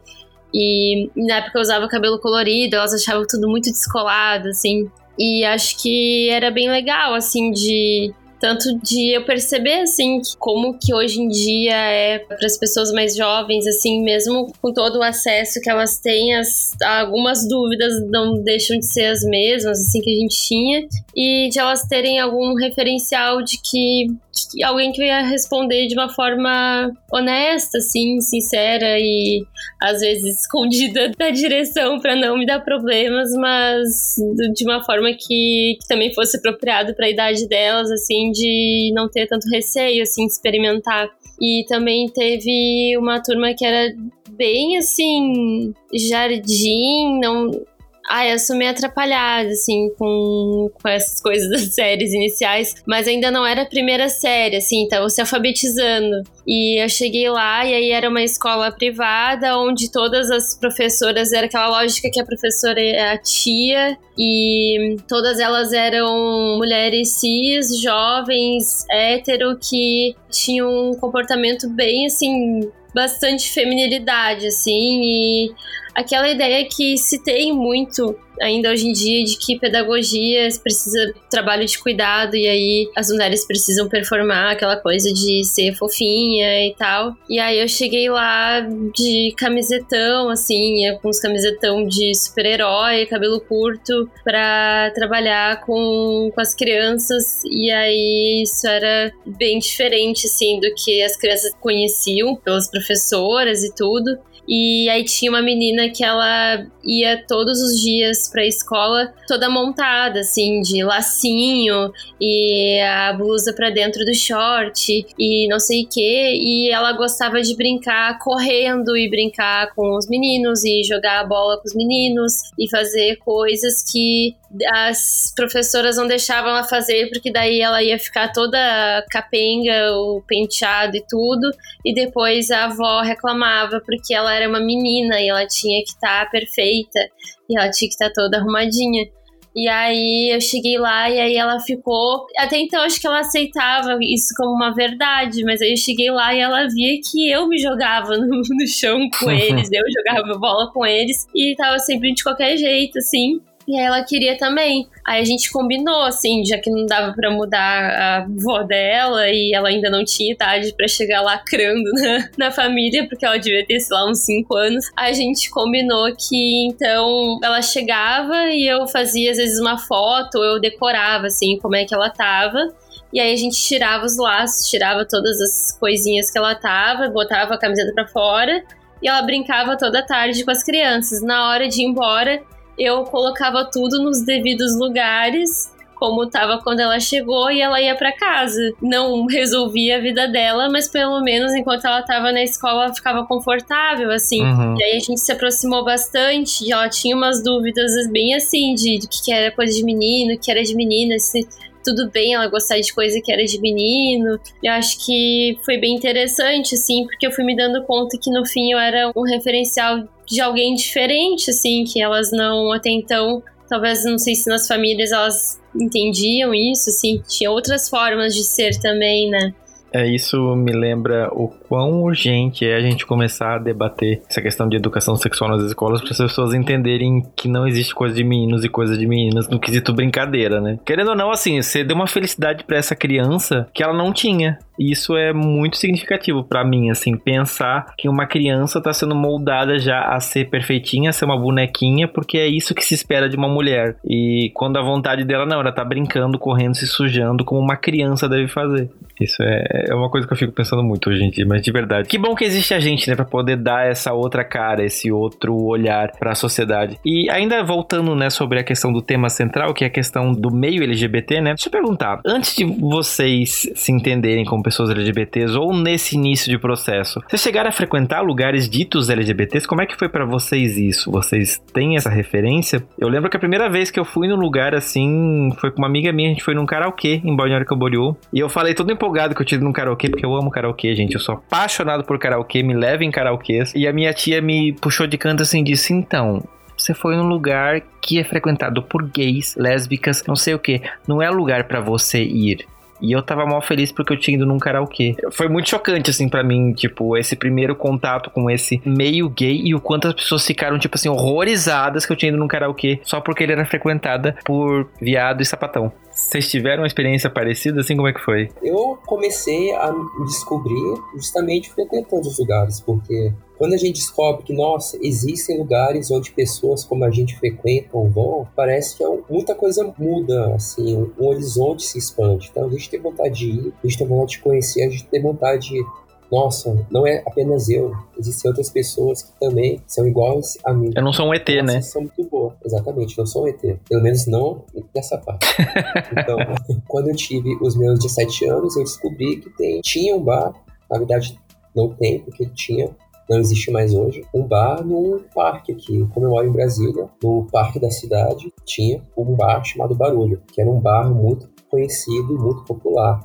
E na época eu usava cabelo colorido, elas achavam tudo muito descolado, assim. E acho que era bem legal, assim, de tanto de eu perceber, assim, como que hoje em dia é para as pessoas mais jovens, assim, mesmo com todo o acesso que elas têm, as, algumas dúvidas não deixam de ser as mesmas, assim, que a gente tinha, e de elas terem algum referencial de que, que alguém que ia responder de uma forma honesta, assim, sincera e às vezes (laughs) escondida da direção para não me dar problemas, mas de uma forma que, que também fosse apropriado para a idade delas, assim, de não ter tanto receio, assim, de experimentar. E também teve uma turma que era bem assim, jardim, não, Ai, eu sou meio atrapalhada, assim, com, com essas (laughs) coisas das séries iniciais, mas ainda não era a primeira série, assim, tava se alfabetizando. E eu cheguei lá e aí era uma escola privada onde todas as professoras era aquela lógica que a professora é a tia e todas elas eram mulheres cis, jovens, hétero que tinham um comportamento bem assim bastante feminilidade assim e aquela ideia que se tem muito ainda hoje em dia de que pedagogia precisa trabalho de cuidado e aí as mulheres precisam performar aquela coisa de ser fofinha e tal. E aí eu cheguei lá de camisetão, assim, com os camisetão de super-herói, cabelo curto, para trabalhar com, com as crianças. E aí isso era bem diferente, assim, do que as crianças conheciam pelas professoras e tudo. E aí tinha uma menina que ela ia todos os dias pra escola toda montada, assim, de lacinho e a blusa pra dentro do short e não sei o que. E ela gostava de brincar correndo e brincar com os meninos e jogar a bola com os meninos e fazer coisas que as professoras não deixavam ela fazer porque daí ela ia ficar toda capenga, o penteado e tudo, e depois a avó reclamava porque ela era uma menina e ela tinha que estar tá perfeita e ela tinha que estar tá toda arrumadinha. E aí eu cheguei lá e aí ela ficou. Até então acho que ela aceitava isso como uma verdade, mas aí eu cheguei lá e ela via que eu me jogava (laughs) no, no chão com eles, (laughs) eu jogava bola com eles e tava sempre de qualquer jeito, assim. E aí ela queria também. Aí a gente combinou, assim, já que não dava para mudar a avó dela e ela ainda não tinha idade para chegar lacrando (laughs) na, na família, porque ela devia ter, sei lá, uns 5 anos. A gente combinou que então ela chegava e eu fazia às vezes uma foto, eu decorava, assim, como é que ela tava. E aí a gente tirava os laços, tirava todas as coisinhas que ela tava, botava a camiseta para fora e ela brincava toda tarde com as crianças. Na hora de ir embora, eu colocava tudo nos devidos lugares, como estava quando ela chegou e ela ia para casa. Não resolvia a vida dela, mas pelo menos enquanto ela estava na escola ela ficava confortável, assim. Uhum. E aí a gente se aproximou bastante e ela tinha umas dúvidas bem assim, de, de que era coisa de menino, que era de menina, se tudo bem ela gostar de coisa que era de menino. Eu acho que foi bem interessante, assim, porque eu fui me dando conta que no fim eu era um referencial de alguém diferente, assim, que elas não até então, talvez não sei se nas famílias elas entendiam isso, assim, tinha outras formas de ser também, né? É, isso me lembra o quão urgente é a gente começar a debater essa questão de educação sexual nas escolas para as pessoas entenderem que não existe coisa de meninos e coisa de meninas no quesito brincadeira, né? Querendo ou não, assim, você deu uma felicidade para essa criança que ela não tinha. E isso é muito significativo para mim, assim, pensar que uma criança tá sendo moldada já a ser perfeitinha, a ser uma bonequinha, porque é isso que se espera de uma mulher. E quando a vontade dela não, ela tá brincando, correndo, se sujando, como uma criança deve fazer. Isso é, é uma coisa que eu fico pensando muito hoje em dia, mas de verdade. Que bom que existe a gente, né, pra poder dar essa outra cara, esse outro olhar para a sociedade. E ainda voltando, né, sobre a questão do tema central, que é a questão do meio LGBT, né? Deixa eu perguntar, antes de vocês se entenderem como pessoas LGBTs ou nesse início de processo, vocês chegaram a frequentar lugares ditos LGBTs? Como é que foi para vocês isso? Vocês têm essa referência? Eu lembro que a primeira vez que eu fui num lugar assim, foi com uma amiga minha, a gente foi num karaokê em Balneário Camboriú, e eu falei todo empolgado que eu tive num karaokê, porque eu amo karaokê, gente. Eu sou apaixonado por karaokê, me leva em karaokês. E a minha tia me puxou de canto assim e disse: então, você foi num lugar que é frequentado por gays, lésbicas, não sei o que. Não é lugar para você ir. E eu tava mal feliz porque eu tinha ido num karaokê. Foi muito chocante, assim, para mim, tipo, esse primeiro contato com esse meio gay e o quanto as pessoas ficaram, tipo assim, horrorizadas que eu tinha ido num karaokê só porque ele era frequentada por viado e sapatão. Vocês tiveram uma experiência parecida, assim, como é que foi? Eu comecei a descobrir justamente frequentando os lugares, porque quando a gente descobre que, nossa, existem lugares onde pessoas como a gente frequentam vão, parece que é muita coisa muda, assim, o horizonte se expande. Então a gente tem vontade de ir, a gente tem vontade de conhecer, a gente tem vontade de nossa, não é apenas eu, existem outras pessoas que também são iguais a mim. Eu não sou um ET, nossa, né? São muito boas, exatamente, não sou um ET. Pelo menos não nessa parte. (laughs) então, quando eu tive os meus 17 anos, eu descobri que tem, tinha um bar, na verdade não tem, porque tinha não existe mais hoje, um bar num parque aqui. Como eu moro em Brasília, no parque da cidade, tinha um bar chamado Barulho, que era um bar muito conhecido e muito popular,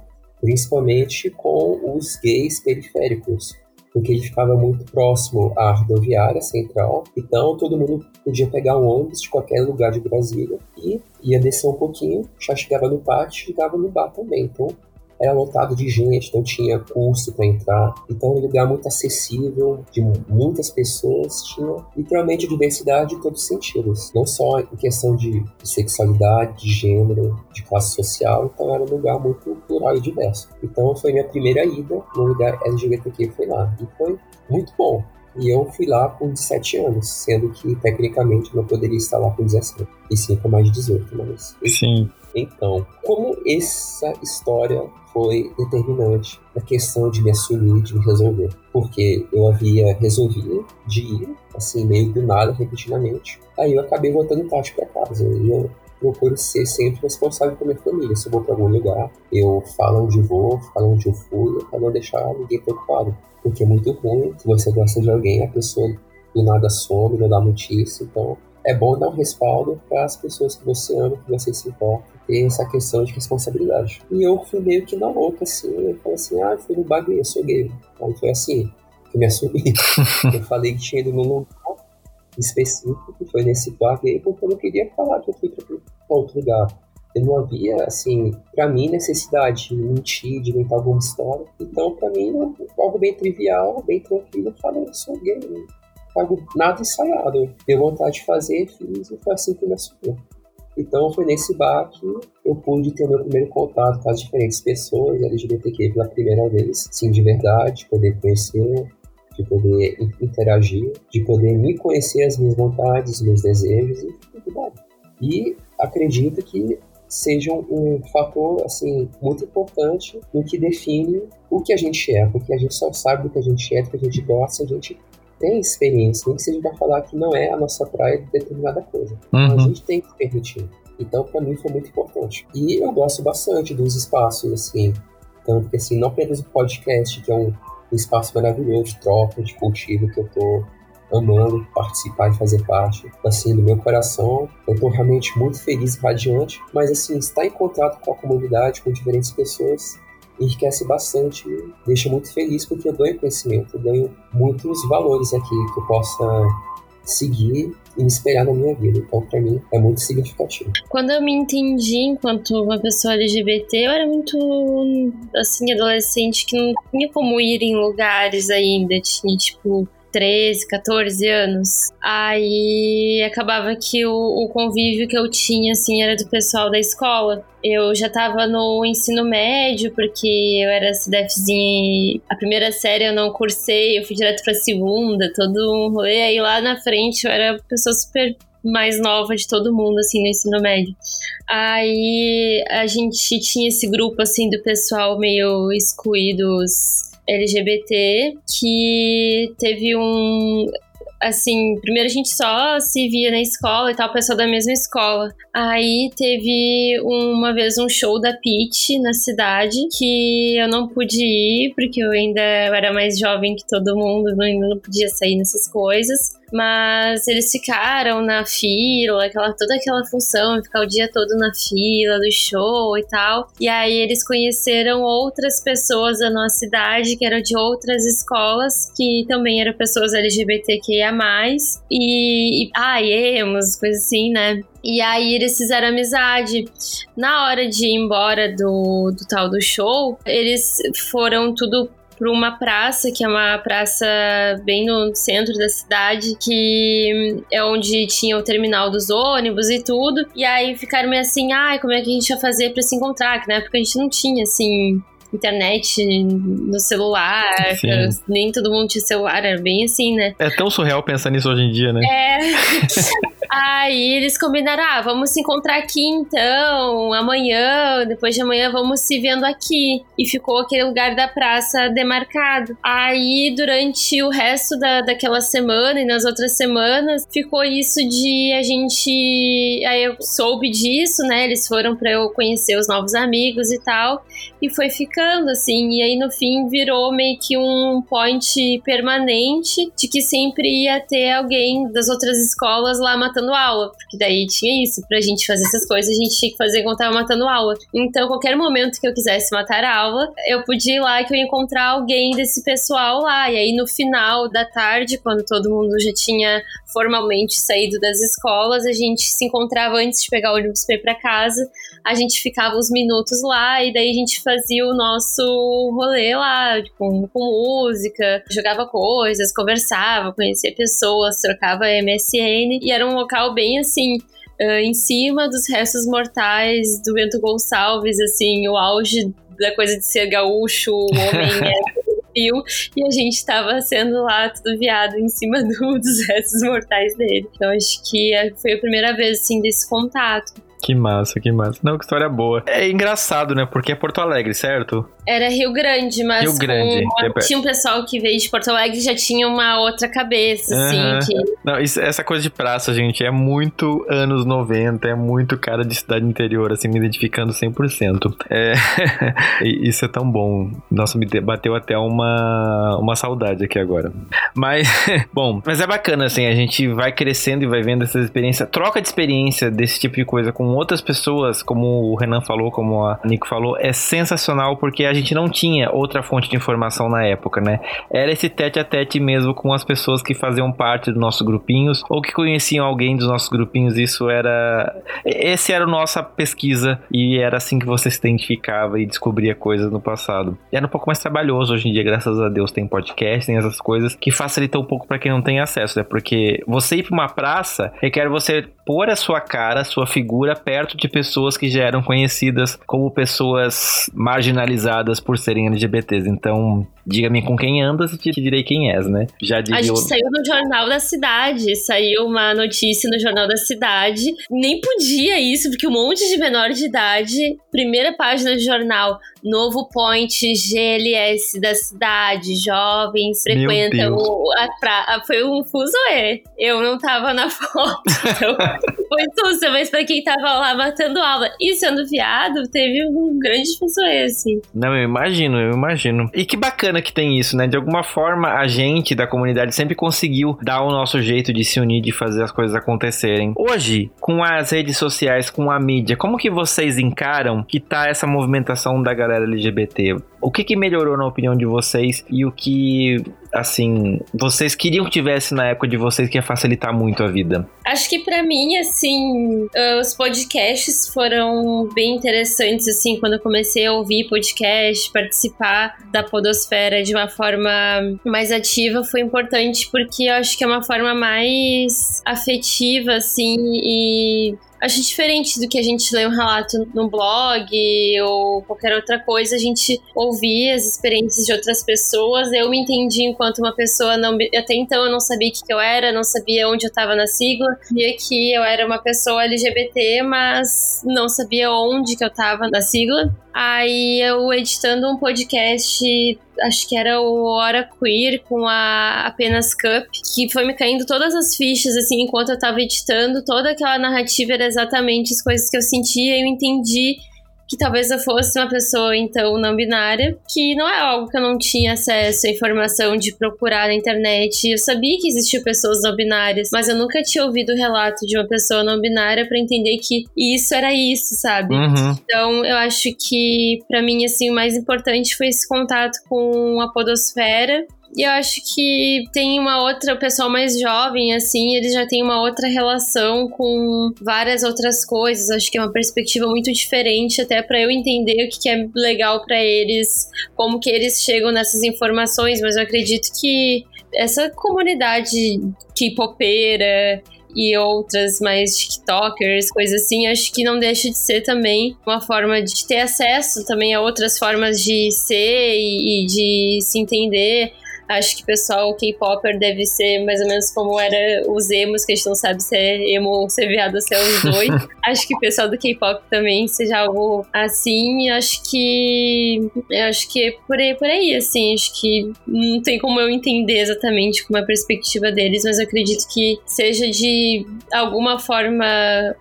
principalmente com os gays periféricos, porque ele ficava muito próximo à rodoviária central, então todo mundo podia pegar um ônibus de qualquer lugar de Brasília e ia descer um pouquinho, já chegava no pátio chegava no bar também. Então era lotado de gente, não tinha curso para entrar. Então, era um lugar muito acessível, de muitas pessoas, tinha literalmente diversidade em todos os sentidos. Não só em questão de, sexualidade, de gênero, de classe social, então era um lugar muito plural e diverso. Então, foi minha primeira ida no lugar LGBTQ, foi lá. E foi muito bom. E eu fui lá com 17 anos, sendo que tecnicamente não poderia estar lá com 17, e sim com mais de 18, mas. Sim. Então, como essa história foi determinante na questão de me assumir, de me resolver. Porque eu havia resolvido de ir, assim, meio do nada, repetidamente. Aí eu acabei voltando tarde para casa. E eu procuro ser sempre responsável pela minha família. Se eu vou para algum lugar, eu falo onde vou, falo onde eu fui, para não deixar ninguém preocupado. Porque é muito ruim, se você gosta de alguém, a pessoa do nada some, não dá notícia. Então, é bom dar um respaldo para as pessoas que você ama, que você se importa ter essa questão de responsabilidade. E eu fui meio que na louca, assim, eu falei assim, ah, fui no bagulho, eu sou gay. Aí foi assim, que me assumi. (laughs) eu falei que tinha ido num lugar específico, que foi nesse bar gay, porque eu não queria falar que eu fui pra outro lugar. Eu não havia, assim, para mim, necessidade de mentir, de inventar alguma história. Então, para mim, é algo bem trivial, bem tranquilo, falando que sou gay. Algo nada ensaiado. Deu vontade de fazer, fiz e foi assim que me assumiu. Então foi nesse bar que eu pude ter meu primeiro contato com as diferentes pessoas LGBTQ pela primeira vez, sim, de verdade, poder conhecer, de poder interagir, de poder me conhecer as minhas vontades, meus desejos e tudo mais. E acredito que seja um fator assim muito importante no que define o que a gente é, porque a gente só sabe do que a gente é, do que a gente gosta, a gente tem experiência, nem que seja para falar que não é a nossa praia de determinada coisa. Uhum. A gente tem que permitir. Então, para mim, foi muito importante. E eu gosto bastante dos espaços, assim, tanto que, assim, não apenas o podcast, que é um, um espaço maravilhoso de troca, de cultivo, que eu tô amando participar e fazer parte, assim, do meu coração. Eu tô realmente muito feliz e radiante, mas, assim, estar em contato com a comunidade, com diferentes pessoas, enriquece bastante, deixa muito feliz porque eu ganho conhecimento, eu ganho muitos valores aqui que eu possa seguir e me espelhar na minha vida. Então, para mim, é muito significativo. Quando eu me entendi enquanto uma pessoa LGBT, eu era muito, assim, adolescente que não tinha como ir em lugares ainda. Tinha, tipo, 13, 14 anos. Aí acabava que o, o, convívio que eu tinha, assim, era do pessoal da escola. Eu já tava no ensino médio, porque eu era CDFzinha a primeira série eu não cursei, eu fui direto pra segunda, todo um rolê. Aí lá na frente eu era pessoa super mais nova de todo mundo, assim, no ensino médio. Aí a gente tinha esse grupo, assim, do pessoal meio excluídos LGBT que teve um assim, primeiro a gente só se via na escola e tal, pessoal da mesma escola. Aí teve uma vez um show da Peach na cidade que eu não pude ir porque eu ainda era mais jovem que todo mundo, não, não podia sair nessas coisas mas eles ficaram na fila, aquela, toda aquela função, ficar o dia todo na fila do show e tal. E aí eles conheceram outras pessoas da nossa cidade, que eram de outras escolas, que também eram pessoas LGBTQIA+, e, e ah, emos, coisas assim, né? E aí eles fizeram amizade. Na hora de ir embora do, do tal do show, eles foram tudo para uma praça, que é uma praça bem no centro da cidade, que é onde tinha o terminal dos ônibus e tudo. E aí ficaram meio assim, ai, ah, como é que a gente ia fazer para se encontrar? Que na época a gente não tinha, assim, internet no celular, nem todo mundo tinha celular, era bem assim, né? É tão surreal pensar nisso hoje em dia, né? É. (laughs) Aí eles combinaram, ah, vamos se encontrar aqui então, amanhã, depois de amanhã vamos se vendo aqui. E ficou aquele lugar da praça demarcado. Aí, durante o resto da, daquela semana e nas outras semanas, ficou isso de a gente. Aí eu soube disso, né? Eles foram para eu conhecer os novos amigos e tal. E foi ficando assim. E aí, no fim, virou meio que um point permanente de que sempre ia ter alguém das outras escolas lá matando matando aula, porque daí tinha isso, pra gente fazer essas coisas, a gente tinha que fazer quando tava matando aula. Então, qualquer momento que eu quisesse matar a aula, eu podia ir lá que eu ia encontrar alguém desse pessoal lá. E aí, no final da tarde, quando todo mundo já tinha formalmente saído das escolas, a gente se encontrava antes de pegar o ônibus pra ir pra casa, a gente ficava uns minutos lá e daí a gente fazia o nosso rolê lá, com, com música, jogava coisas, conversava, conhecia pessoas, trocava MSN e era um local bem assim. Em cima dos restos mortais do Bento Gonçalves, assim, o auge da coisa de ser gaúcho, homem (laughs) e a gente estava sendo lá tudo viado em cima (laughs) do, dos restos mortais dele. Então acho que é, foi a primeira vez, assim, desse contato. Que massa, que massa. Não, que história boa. É engraçado, né? Porque é Porto Alegre, certo? Era Rio Grande, mas Rio Grande. Com... tinha um pessoal que veio de Porto Alegre já tinha uma outra cabeça, uhum. assim. Que... Não, isso, essa coisa de praça, gente, é muito anos 90, é muito cara de cidade interior, assim, me identificando 100%. É... (laughs) isso é tão bom. Nossa, me bateu até uma, uma saudade aqui agora. Mas, (laughs) bom, mas é bacana, assim, a gente vai crescendo e vai vendo essa experiência, troca de experiência desse tipo de coisa com outras pessoas, como o Renan falou, como a Nico falou, é sensacional porque a gente não tinha outra fonte de informação na época, né? Era esse tete a tete mesmo com as pessoas que faziam parte dos nossos grupinhos ou que conheciam alguém dos nossos grupinhos. Isso era. Esse era a nossa pesquisa e era assim que você se identificava e descobria coisas no passado. Era um pouco mais trabalhoso hoje em dia, graças a Deus, tem podcast, tem essas coisas que facilitam um pouco para quem não tem acesso, né? Porque você ir para uma praça requer você pôr a sua cara, a sua figura perto de pessoas que já eram conhecidas como pessoas marginalizadas por serem LGBTs. Então, diga-me com quem andas e te direi quem és, né? Já diria... A gente saiu no Jornal da Cidade, saiu uma notícia no Jornal da Cidade. Nem podia isso, porque um monte de menor de idade, primeira página do jornal, novo point GLS da cidade, jovens frequentam a praia. Foi um fuso-e. Eu não tava na (laughs) foto, então foi susto, mas pra quem tava lá matando aula e sendo viado, teve um grande fuso-e, assim. Não, eu imagino, eu imagino. E que bacana que tem isso, né? De alguma forma, a gente da comunidade sempre conseguiu dar o nosso jeito de se unir, de fazer as coisas acontecerem. Hoje, com as redes sociais, com a mídia, como que vocês encaram que tá essa movimentação da galera LGBT? O que, que melhorou na opinião de vocês e o que, assim, vocês queriam que tivesse na época de vocês que ia facilitar muito a vida? Acho que para mim, assim, os podcasts foram bem interessantes, assim, quando eu comecei a ouvir podcast, participar da podosfera de uma forma mais ativa, foi importante porque eu acho que é uma forma mais afetiva, assim, e acho diferente do que a gente lê um relato no blog ou qualquer outra coisa, a gente ouvir as experiências de outras pessoas. Eu me entendi enquanto uma pessoa não. Até então eu não sabia o que eu era, não sabia onde eu estava na sigla, sabia que eu era uma pessoa LGBT, mas não sabia onde que eu estava na sigla. Aí eu editando um podcast, acho que era o Hora Queer com a Apenas Cup, que foi me caindo todas as fichas, assim, enquanto eu tava editando, toda aquela narrativa era exatamente as coisas que eu sentia e eu entendi que talvez eu fosse uma pessoa, então, não binária, que não é algo que eu não tinha acesso à informação de procurar na internet. Eu sabia que existiam pessoas não binárias, mas eu nunca tinha ouvido o relato de uma pessoa não binária para entender que isso era isso, sabe? Uhum. Então, eu acho que, para mim, assim, o mais importante foi esse contato com a podosfera e eu acho que tem uma outra, o pessoal mais jovem, assim, eles já tem uma outra relação com várias outras coisas. Acho que é uma perspectiva muito diferente, até para eu entender o que, que é legal para eles, como que eles chegam nessas informações. Mas eu acredito que essa comunidade K-popeira e outras mais TikTokers, coisas assim, acho que não deixa de ser também uma forma de ter acesso também a outras formas de ser e, e de se entender. Acho que o pessoal K-Popper deve ser mais ou menos como era os emos, que a gente não sabe se é emo ou se é viado ou se é os dois. (laughs) acho que o pessoal do K-pop também seja algo assim. Acho que. Acho que é por aí, por aí, assim. Acho que não tem como eu entender exatamente como é a perspectiva deles, mas eu acredito que seja de alguma forma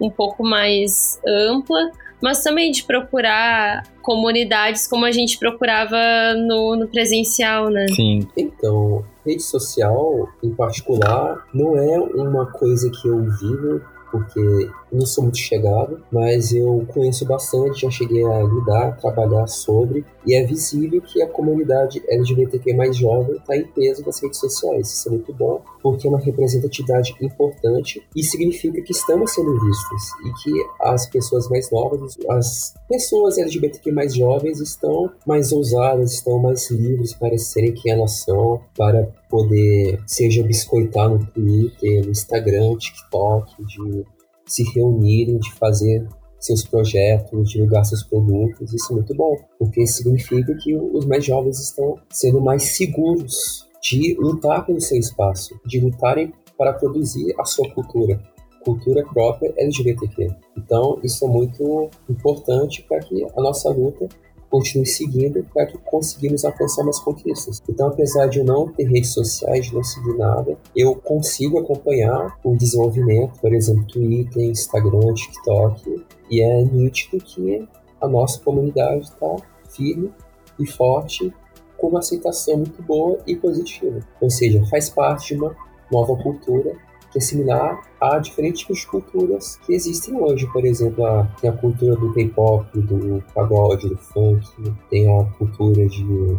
um pouco mais ampla mas também de procurar comunidades como a gente procurava no, no presencial, né? Sim. Então, rede social, em particular, não é uma coisa que eu vivo porque não sou muito chegado, mas eu conheço bastante, já cheguei a lidar, trabalhar sobre, e é visível que a comunidade LGBTQ mais jovem está em peso nas redes sociais. Isso é muito bom, porque é uma representatividade importante e significa que estamos sendo vistos e que as pessoas mais novas, as pessoas LGBTQ mais jovens estão mais ousadas, estão mais livres para serem quem elas são, para poder, seja biscoitar no Twitter, no Instagram, TikTok, de se reunirem, de fazer seus projetos, divulgar seus produtos. Isso é muito bom, porque significa que os mais jovens estão sendo mais seguros de lutar pelo seu espaço, de lutarem para produzir a sua cultura, cultura própria LGBTQ. Então, isso é muito importante para que a nossa luta continue seguindo para que conseguimos alcançar mais conquistas. Então, apesar de eu não ter redes sociais, não seguir nada, eu consigo acompanhar o desenvolvimento, por exemplo, Twitter, Instagram, TikTok, e é nítido que a nossa comunidade está firme e forte, com uma aceitação muito boa e positiva. Ou seja, faz parte de uma nova cultura que é a diferentes culturas que existem hoje. Por exemplo, a, tem a cultura do K-pop, do pagode, do funk, tem a cultura de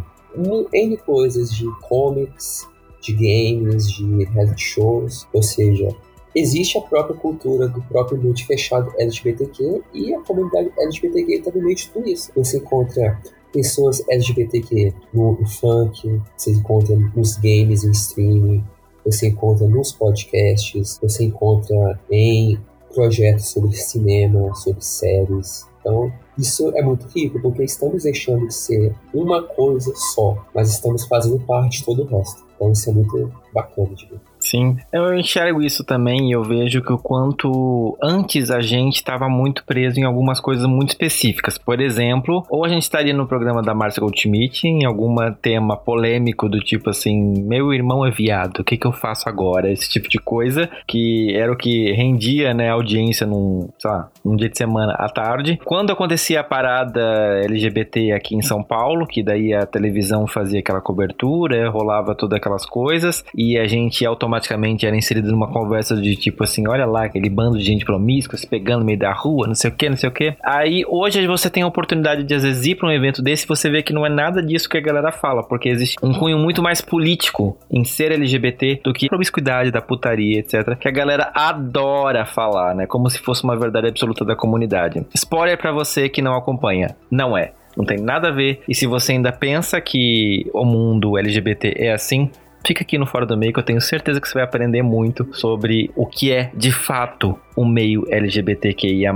N coisas, de comics, de games, de reality shows, ou seja, existe a própria cultura do próprio mundo fechado LGBTQ e a comunidade LGBTQ está no meio de tudo isso. Você encontra pessoas LGBTQ no, no funk, você encontra nos games, em streaming, você encontra nos podcasts, você encontra em projetos sobre cinema, sobre séries. Então, isso é muito rico, porque estamos deixando de ser uma coisa só, mas estamos fazendo parte de todo o resto. Então, isso é muito bacana de ver. Sim, eu enxergo isso também e eu vejo que o quanto antes a gente estava muito preso em algumas coisas muito específicas. Por exemplo, ou a gente estaria no programa da Márcia Goldschmidt em algum tema polêmico do tipo assim, meu irmão é viado, o que, que eu faço agora? Esse tipo de coisa que era o que rendia, né, audiência num, sei lá, num dia de semana à tarde. Quando acontecia a parada LGBT aqui em São Paulo, que daí a televisão fazia aquela cobertura, rolava todas aquelas coisas e a gente automaticamente automaticamente era inserido numa conversa de tipo assim, olha lá, aquele bando de gente promíscua se pegando no meio da rua, não sei o que, não sei o que. Aí hoje você tem a oportunidade de às vezes ir pra um evento desse e você vê que não é nada disso que a galera fala, porque existe um cunho muito mais político em ser LGBT do que promiscuidade, da putaria, etc. Que a galera adora falar, né? Como se fosse uma verdade absoluta da comunidade. Spoiler para você que não acompanha, não é. Não tem nada a ver. E se você ainda pensa que o mundo LGBT é assim, Fica aqui no Fora do Meio que eu tenho certeza que você vai aprender muito sobre o que é de fato o meio LGBTQIA+.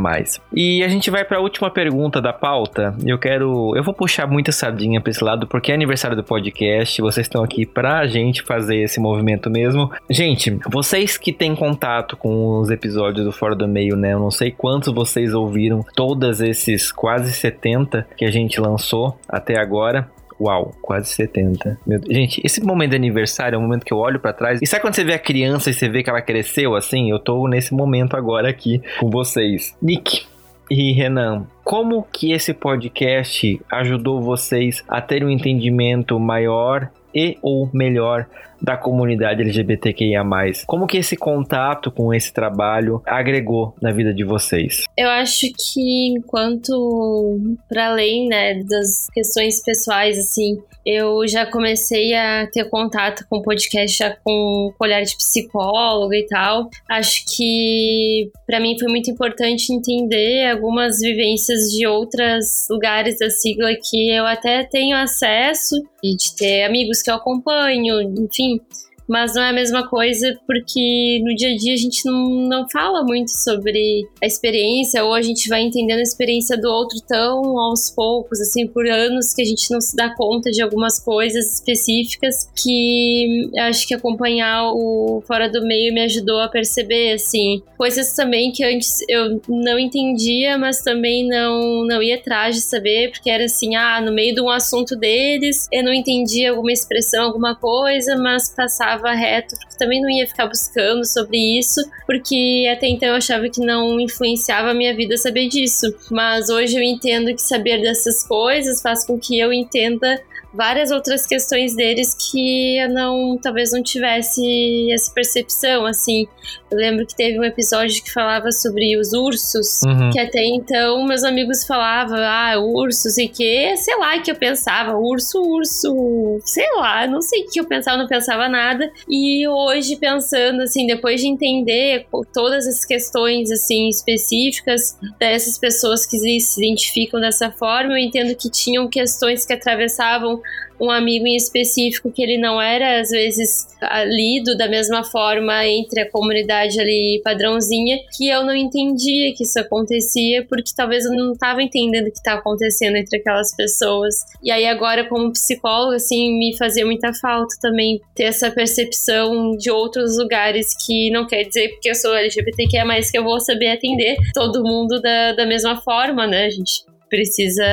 E a gente vai para a última pergunta da pauta. Eu quero, eu vou puxar muita sardinha para esse lado porque é aniversário do podcast, vocês estão aqui pra gente fazer esse movimento mesmo. Gente, vocês que têm contato com os episódios do Fora do Meio, né? Eu não sei quantos vocês ouviram todos esses quase 70 que a gente lançou até agora. Uau, quase 70. Meu... Gente, esse momento de aniversário é um momento que eu olho para trás. E sabe quando você vê a criança e você vê que ela cresceu assim? Eu tô nesse momento agora aqui com vocês. Nick, e Renan, como que esse podcast ajudou vocês a ter um entendimento maior e ou melhor da comunidade LGBTQIA+. Como que esse contato com esse trabalho agregou na vida de vocês? Eu acho que enquanto para além, né, das questões pessoais assim, eu já comecei a ter contato com podcast já com olhar de psicóloga e tal. Acho que para mim foi muito importante entender algumas vivências de outros lugares da sigla que eu até tenho acesso e de ter amigos que eu acompanho, enfim assim, mas não é a mesma coisa porque no dia a dia a gente não, não fala muito sobre a experiência ou a gente vai entendendo a experiência do outro tão aos poucos, assim, por anos que a gente não se dá conta de algumas coisas específicas que acho que acompanhar o Fora do Meio me ajudou a perceber, assim, coisas também que antes eu não entendia, mas também não, não ia atrás de saber, porque era assim, ah, no meio de um assunto deles, eu não entendia alguma expressão, alguma coisa, mas passava passava reto, porque também não ia ficar buscando sobre isso, porque até então eu achava que não influenciava a minha vida saber disso. Mas hoje eu entendo que saber dessas coisas faz com que eu entenda várias outras questões deles que eu não talvez não tivesse essa percepção assim. Eu lembro que teve um episódio que falava sobre os ursos uhum. que até então meus amigos falavam ah ursos e que sei lá que eu pensava urso urso. Sei lá não sei o que eu pensava não pensava nada. E hoje pensando assim depois de entender todas as questões assim específicas dessas pessoas que se identificam dessa forma eu entendo que tinham questões que atravessavam um amigo em específico que ele não era às vezes lido da mesma forma entre a comunidade ali padrãozinha, que eu não entendia que isso acontecia, porque talvez eu não estava entendendo o que está acontecendo entre aquelas pessoas. E aí agora como psicóloga assim me fazia muita falta também ter essa percepção de outros lugares que não quer dizer porque eu sou LGBTQ, mas que eu vou saber atender todo mundo da, da mesma forma, né? A gente precisa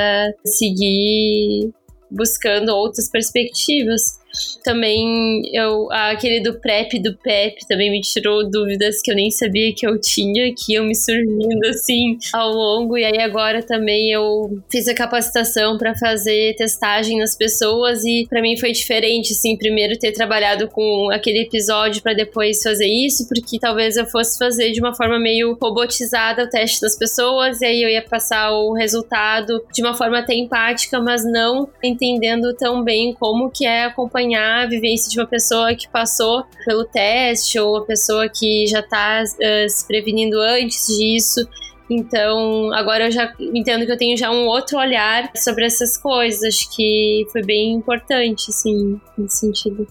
seguir buscando outras perspectivas. Também eu aquele do PrEP do PEP também me tirou dúvidas que eu nem sabia que eu tinha, que iam me surgindo assim ao longo. E aí agora também eu fiz a capacitação para fazer testagem nas pessoas e para mim foi diferente, assim, primeiro ter trabalhado com aquele episódio para depois fazer isso, porque talvez eu fosse fazer de uma forma meio robotizada o teste das pessoas e aí eu ia passar o resultado de uma forma até empática, mas não entendendo tão bem como que é acompanhar a vivência de uma pessoa que passou pelo teste ou uma pessoa que já está uh, eh, se prevenindo antes disso. Então, agora eu já entendo que eu tenho já um outro olhar sobre essas coisas. Acho que foi bem importante, assim, nesse sentido.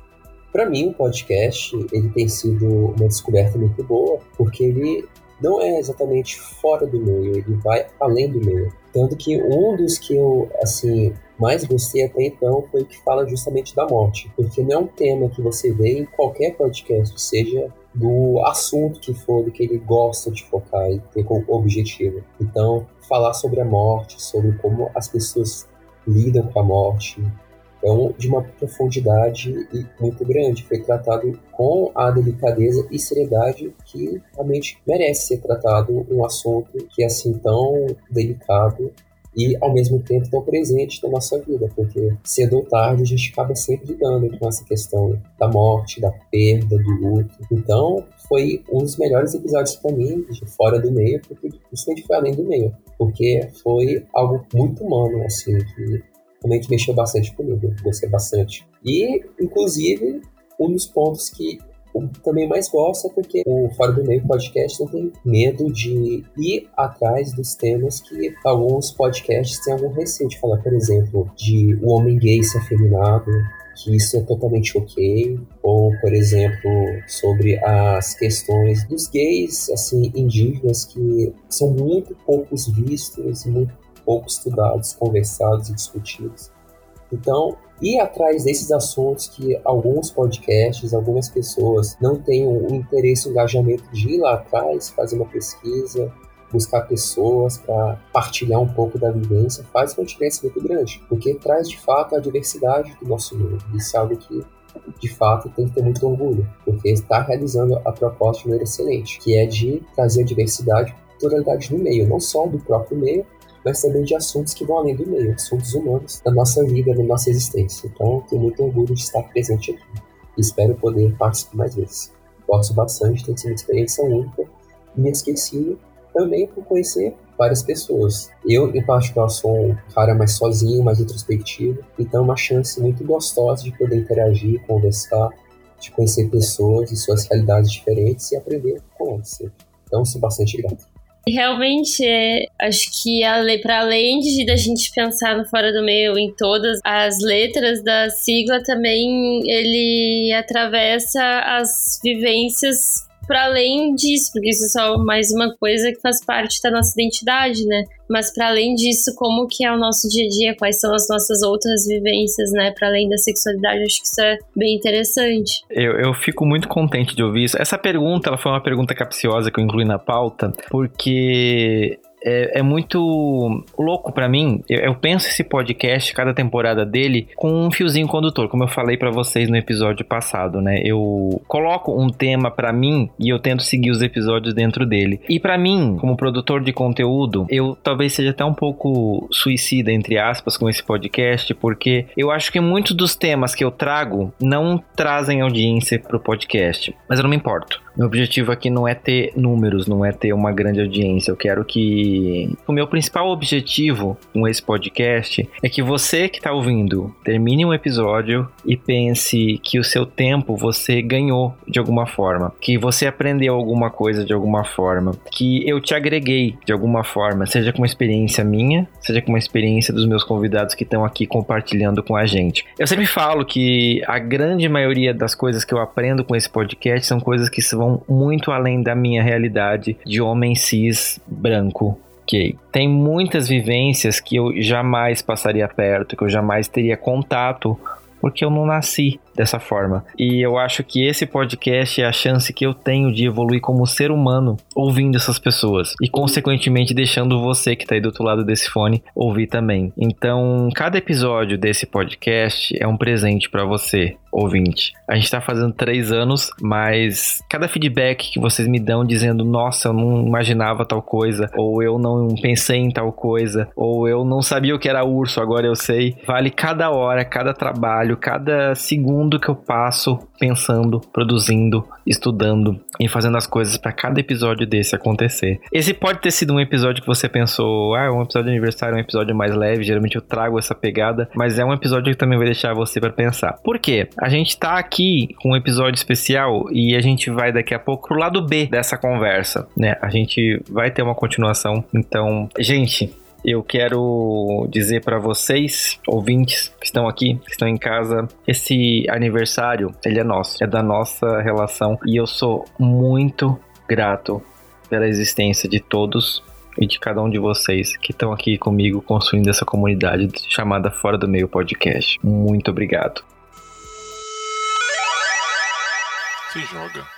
Para mim, o podcast ele tem sido uma descoberta muito boa, porque ele não é exatamente fora do meio, ele vai além do meio. Tanto que um dos que eu, assim, mais gostei até então foi que fala justamente da morte, porque não é um tema que você vê em qualquer podcast, seja do assunto que for, do que ele gosta de focar e ter como objetivo. Então, falar sobre a morte, sobre como as pessoas lidam com a morte, é um, de uma profundidade muito grande. Foi tratado com a delicadeza e seriedade que realmente merece ser tratado um assunto que é assim tão delicado e ao mesmo tempo tão presente na nossa vida, porque cedo ou tarde a gente acaba sempre lidando com essa questão da morte, da perda, do luto. Então, foi um dos melhores episódios para mim, de fora do meio, porque principalmente foi além do meio, porque foi algo muito humano, assim, que realmente mexeu bastante comigo, gostei bastante. E, inclusive, um dos pontos que também mais gosto é porque o Fora do Meio podcast não tem medo de ir atrás dos temas que alguns podcasts têm algum receio de falar, por exemplo, de o homem gay ser afeminado, que isso é totalmente ok, ou por exemplo sobre as questões dos gays assim indígenas que são muito poucos vistos muito pouco estudados, conversados e discutidos. Então, ir atrás desses assuntos que alguns podcasts, algumas pessoas não têm o interesse, o engajamento de ir lá atrás, fazer uma pesquisa, buscar pessoas para partilhar um pouco da vivência, faz uma diferença muito grande, porque traz de fato a diversidade do nosso mundo. Isso é algo que de fato tem que ter muito orgulho, porque está realizando a proposta de maneira excelente, que é de trazer a diversidade pluralidade no meio, não só do próprio meio, mas também de assuntos que vão além do meio, assuntos humanos da nossa vida, da nossa existência. Então, tenho muito orgulho de estar presente aqui. Espero poder participar mais vezes. Gosto bastante, tem sido uma experiência única, inesquecível, também por conhecer várias pessoas. Eu, em particular, sou um cara mais sozinho, mais introspectivo, então é uma chance muito gostosa de poder interagir, conversar, de conhecer pessoas e suas realidades diferentes e aprender com elas. Então, sou bastante grato. Realmente, é, acho que para além de da gente pensar no Fora do Meio em todas as letras da sigla, também ele atravessa as vivências para além disso, porque isso é só mais uma coisa que faz parte da nossa identidade, né? Mas para além disso, como que é o nosso dia a dia, quais são as nossas outras vivências, né? Para além da sexualidade, acho que isso é bem interessante. Eu, eu fico muito contente de ouvir isso. Essa pergunta, ela foi uma pergunta capciosa que eu incluí na pauta, porque é, é muito louco para mim. Eu, eu, penso esse podcast, cada temporada dele, com um fiozinho condutor, como eu falei para vocês no episódio passado, né? Eu coloco um tema para mim e eu tento seguir os episódios dentro dele. E para mim, como produtor de conteúdo, eu talvez seja até um pouco suicida, entre aspas, com esse podcast, porque eu acho que muitos dos temas que eu trago não trazem audiência pro podcast. Mas eu não me importo. Meu objetivo aqui não é ter números, não é ter uma grande audiência. Eu quero que. O meu principal objetivo com esse podcast é que você que está ouvindo termine um episódio e pense que o seu tempo você ganhou de alguma forma, que você aprendeu alguma coisa de alguma forma, que eu te agreguei de alguma forma, seja com uma experiência minha, seja com uma experiência dos meus convidados que estão aqui compartilhando com a gente. Eu sempre falo que a grande maioria das coisas que eu aprendo com esse podcast são coisas que vão vão muito além da minha realidade de homem cis branco. Okay. Tem muitas vivências que eu jamais passaria perto, que eu jamais teria contato porque eu não nasci dessa forma. E eu acho que esse podcast é a chance que eu tenho de evoluir como ser humano ouvindo essas pessoas e, consequentemente, deixando você que tá aí do outro lado desse fone ouvir também. Então, cada episódio desse podcast é um presente para você ouvinte. A gente tá fazendo três anos, mas cada feedback que vocês me dão dizendo, nossa, eu não imaginava tal coisa, ou eu não pensei em tal coisa, ou eu não sabia o que era urso, agora eu sei, vale cada hora, cada trabalho, cada segundo que eu passo pensando, produzindo, estudando e fazendo as coisas para cada episódio desse acontecer. Esse pode ter sido um episódio que você pensou, ah, um episódio de aniversário, um episódio mais leve, geralmente eu trago essa pegada, mas é um episódio que também vai deixar você para pensar. Por quê? A gente tá aqui com um episódio especial e a gente vai daqui a pouco pro lado B dessa conversa, né? A gente vai ter uma continuação. Então, gente, eu quero dizer para vocês, ouvintes que estão aqui, que estão em casa, esse aniversário, ele é nosso, é da nossa relação e eu sou muito grato pela existência de todos e de cada um de vocês que estão aqui comigo construindo essa comunidade chamada Fora do Meio Podcast. Muito obrigado. Se joga.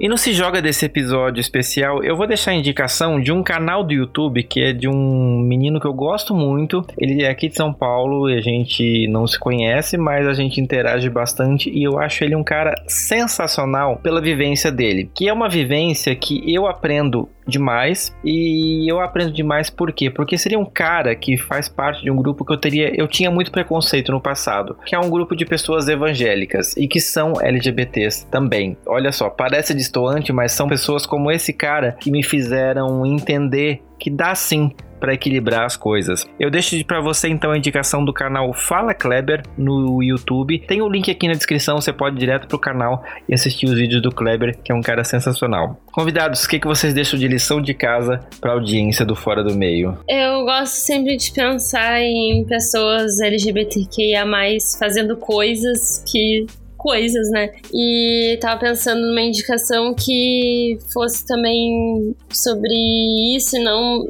E no Se Joga desse episódio especial, eu vou deixar a indicação de um canal do YouTube que é de um menino que eu gosto muito. Ele é aqui de São Paulo e a gente não se conhece, mas a gente interage bastante e eu acho ele um cara sensacional pela vivência dele, que é uma vivência que eu aprendo demais e eu aprendo demais por quê? Porque seria um cara que faz parte de um grupo que eu teria, eu tinha muito preconceito no passado, que é um grupo de pessoas evangélicas e que são LGBTs também. Olha só, parece distoante, mas são pessoas como esse cara que me fizeram entender que dá sim para equilibrar as coisas. Eu deixo para você então a indicação do canal Fala Kleber no YouTube. Tem o link aqui na descrição, você pode ir direto pro canal e assistir os vídeos do Kleber, que é um cara sensacional. Convidados, o que, que vocês deixam de lição de casa para audiência do Fora do Meio? Eu gosto sempre de pensar em pessoas LGBTQIA+, fazendo coisas que coisas, né? E tava pensando numa indicação que fosse também sobre isso e não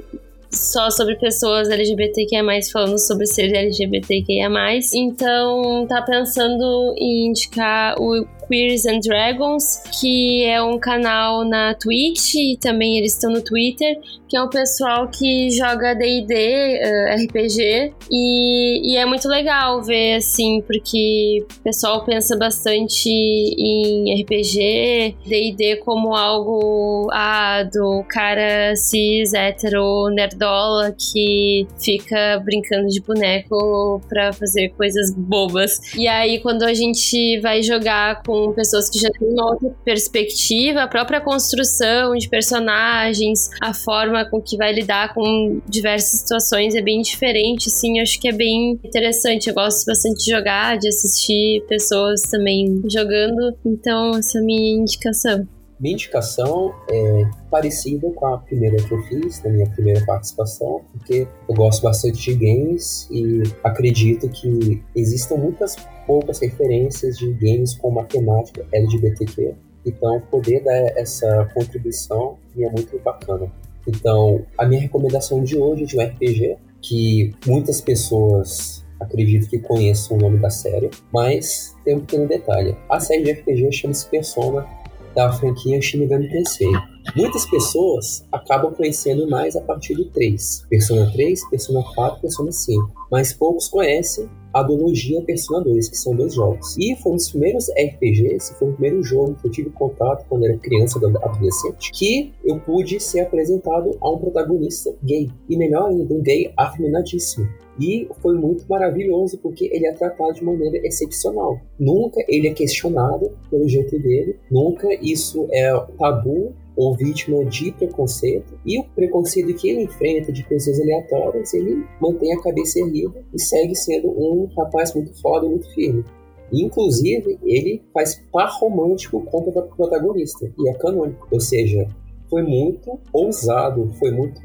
só sobre pessoas LGBTQIA+, falando sobre ser LGBTQIA+. Então, tá pensando em indicar o Queers and Dragons, que é um canal na Twitch e também eles estão no Twitter, que é um pessoal que joga D&D, uh, RPG, e, e, é muito legal ver, assim, porque o pessoal pensa bastante em RPG, D&D como algo, ah, do cara cis, hétero, nerdola, que fica brincando de boneco pra fazer coisas bobas. E aí, quando a gente vai jogar com pessoas que já têm uma outra perspectiva, a própria construção de personagens, a forma com que vai lidar com diversas situações é bem diferente, assim, acho que é bem interessante. Eu gosto bastante de jogar, de assistir pessoas também jogando, então essa é a minha indicação. Minha indicação é parecida com a primeira que eu fiz, na minha primeira participação, porque eu gosto bastante de games e acredito que existam muitas poucas referências de games com matemática LGBTQ. Então, poder dar essa contribuição é muito bacana. Então, a minha recomendação de hoje é de um RPG que muitas pessoas acredito que conheçam o nome da série, mas tem um pequeno detalhe. A série de RPG chama-se Persona da franquia Shin Megami Tensei. Muitas pessoas acabam conhecendo mais a partir do 3. Persona 3, Persona 4, Persona 5. Mas poucos conhecem a duologia Persona 2, que são dois jogos. E foi um dos primeiros RPGs, foi o primeiro jogo que eu tive contato quando era criança, adolescente, que eu pude ser apresentado a um protagonista gay. E melhor ainda, um gay afeminadíssimo. E foi muito maravilhoso porque ele é tratado de maneira excepcional. Nunca ele é questionado pelo jeito dele, nunca isso é tabu ou vítima de preconceito, e o preconceito que ele enfrenta de pessoas aleatórias, ele mantém a cabeça erguida e segue sendo um rapaz muito foda e muito firme. Inclusive, ele faz par romântico contra o protagonista, e é canônico. Ou seja, foi muito ousado, foi muito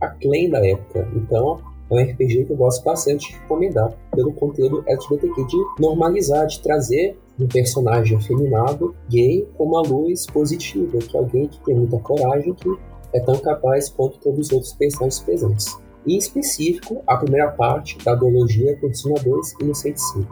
aclaim da época. Então, é um RPG que eu gosto bastante de recomendar pelo conteúdo LGBTQ, de normalizar, de trazer um personagem afeminado, gay, com uma luz positiva, que é alguém que tem muita coragem, que é tão capaz quanto todos os outros personagens presentes. Em específico, a primeira parte da duologia Persona 2 Inocente 5,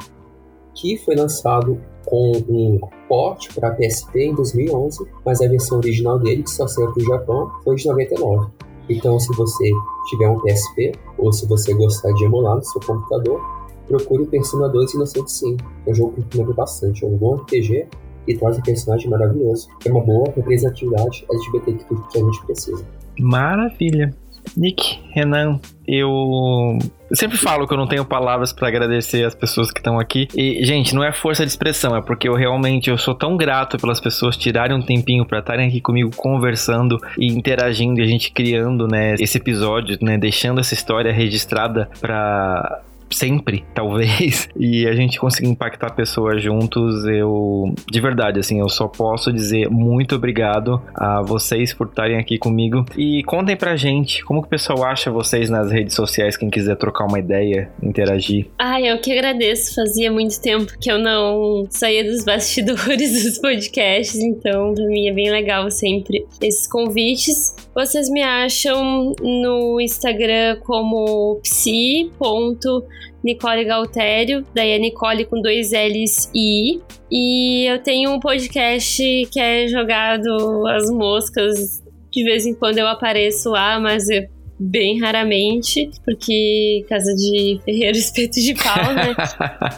que foi lançado com um porte para PSP em 2011, mas a versão original dele, que só saiu para o Japão, foi de 99. Então, se você tiver um PSP ou se você gostar de emular no seu computador, procure o Persona 2 Inocente Sim. É um jogo que recomendo bastante. É um bom RPG e traz um personagem maravilhoso. É uma boa representatividade LGBT que a gente precisa. Maravilha. Nick, Renan, eu sempre falo que eu não tenho palavras para agradecer as pessoas que estão aqui. E, gente, não é força de expressão, é porque eu realmente eu sou tão grato pelas pessoas tirarem um tempinho para estarem aqui comigo conversando e interagindo e a gente criando, né, esse episódio, né, deixando essa história registrada para sempre, talvez, (laughs) e a gente conseguir impactar pessoas juntos, eu de verdade, assim, eu só posso dizer muito obrigado a vocês por estarem aqui comigo e contem pra gente como que o pessoal acha vocês nas redes sociais, quem quiser trocar uma ideia, interagir. Ah, eu que agradeço, fazia muito tempo que eu não saía dos bastidores (laughs) dos podcasts, então pra mim é bem legal sempre esses convites. Vocês me acham no Instagram como psi.nicole Galtério, daí é Nicole com dois L's e I. E eu tenho um podcast que é jogado as moscas. De vez em quando eu apareço lá, mas é bem raramente, porque casa de ferreiro (laughs) espeto de pau, né?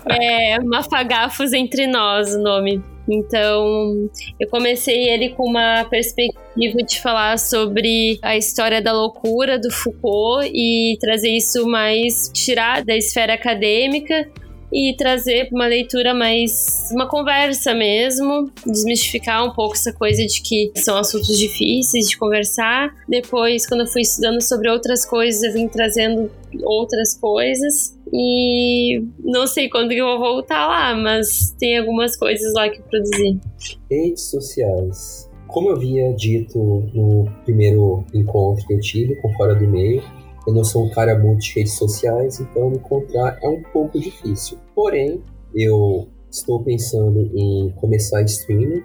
(laughs) é Mafagafos Entre Nós o nome. Então, eu comecei ele com uma perspectiva de falar sobre a história da loucura do Foucault e trazer isso mais, tirar da esfera acadêmica e trazer uma leitura mais. uma conversa mesmo, desmistificar um pouco essa coisa de que são assuntos difíceis de conversar. Depois, quando eu fui estudando sobre outras coisas, eu vim trazendo outras coisas. E não sei quando que eu vou voltar lá, mas tem algumas coisas lá que eu produzi. Redes sociais. Como eu havia dito no primeiro encontro que eu tive com Fora do Meio, eu não sou um cara muito de redes sociais, então me encontrar é um pouco difícil. Porém, eu estou pensando em começar streaming.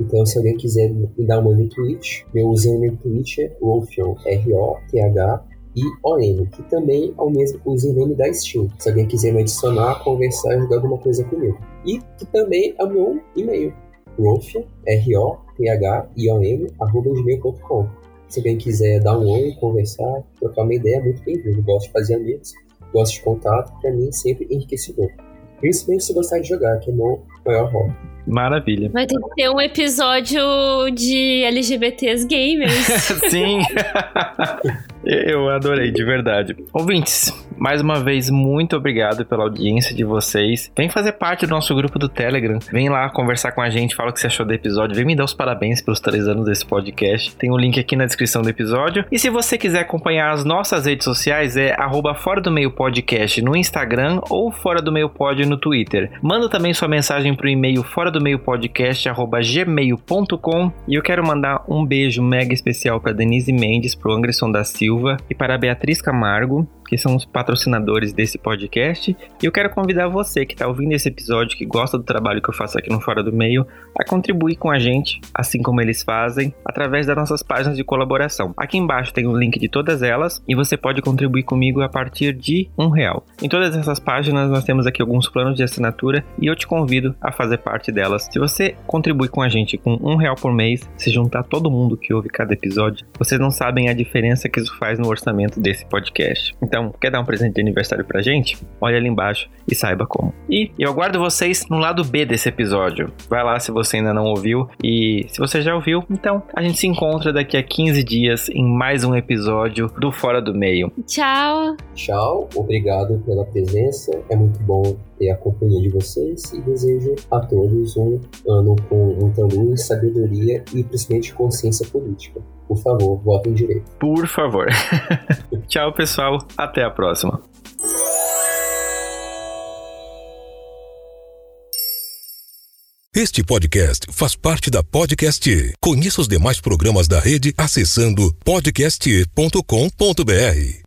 Então, se alguém quiser me dar uma no Twitch, meu username no Twitch é Rolfion, R-O-T-H e ON, que também é o mesmo username da Steam. Se alguém quiser me adicionar, conversar jogar alguma coisa comigo. E que também é o meu e-mail, Rolfion, R-O-T-H-I-O-N, arroba gmail.com. Se alguém quiser dar um oi, conversar, trocar uma ideia, é muito bem-vindo. Gosto de fazer amigos, gosto de contato, para mim sempre enriquecedor. Principalmente se gostar de jogar, que é meu maior hobby. Maravilha. Vai ter que ter um episódio de LGBTs gamers. (laughs) Sim. Eu adorei, de verdade. Ouvintes, mais uma vez, muito obrigado pela audiência de vocês. Vem fazer parte do nosso grupo do Telegram. Vem lá conversar com a gente, fala o que você achou do episódio. Vem me dar os parabéns pelos três anos desse podcast. Tem o um link aqui na descrição do episódio. E se você quiser acompanhar as nossas redes sociais, é arroba Fora do Meio Podcast no Instagram ou Fora do Meio Pod no Twitter. Manda também sua mensagem pro e-mail fora do meio podcast gmail.com e eu quero mandar um beijo mega especial para Denise Mendes, pro Anderson da Silva e para a Beatriz Camargo, que são os patrocinadores desse podcast. E eu quero convidar você que está ouvindo esse episódio, que gosta do trabalho que eu faço aqui no Fora do Meio, a contribuir com a gente, assim como eles fazem, através das nossas páginas de colaboração. Aqui embaixo tem o link de todas elas e você pode contribuir comigo a partir de um real. Em todas essas páginas nós temos aqui alguns planos de assinatura e eu te convido a fazer parte delas. Se você contribui com a gente com um real por mês, se juntar todo mundo que ouve cada episódio, vocês não sabem a diferença que isso faz no orçamento desse podcast. Então então, quer dar um presente de aniversário pra gente? Olha ali embaixo e saiba como. E eu aguardo vocês no lado B desse episódio. Vai lá se você ainda não ouviu. E se você já ouviu, então a gente se encontra daqui a 15 dias em mais um episódio do Fora do Meio. Tchau! Tchau, obrigado pela presença. É muito bom ter a companhia de vocês e desejo a todos um ano com muita luz, sabedoria e principalmente consciência política. Por favor, votem direito. Por favor. (laughs) Tchau, pessoal. Até a próxima. Este podcast faz parte da Podcast. Conheça os demais programas da rede acessando podcast.com.br.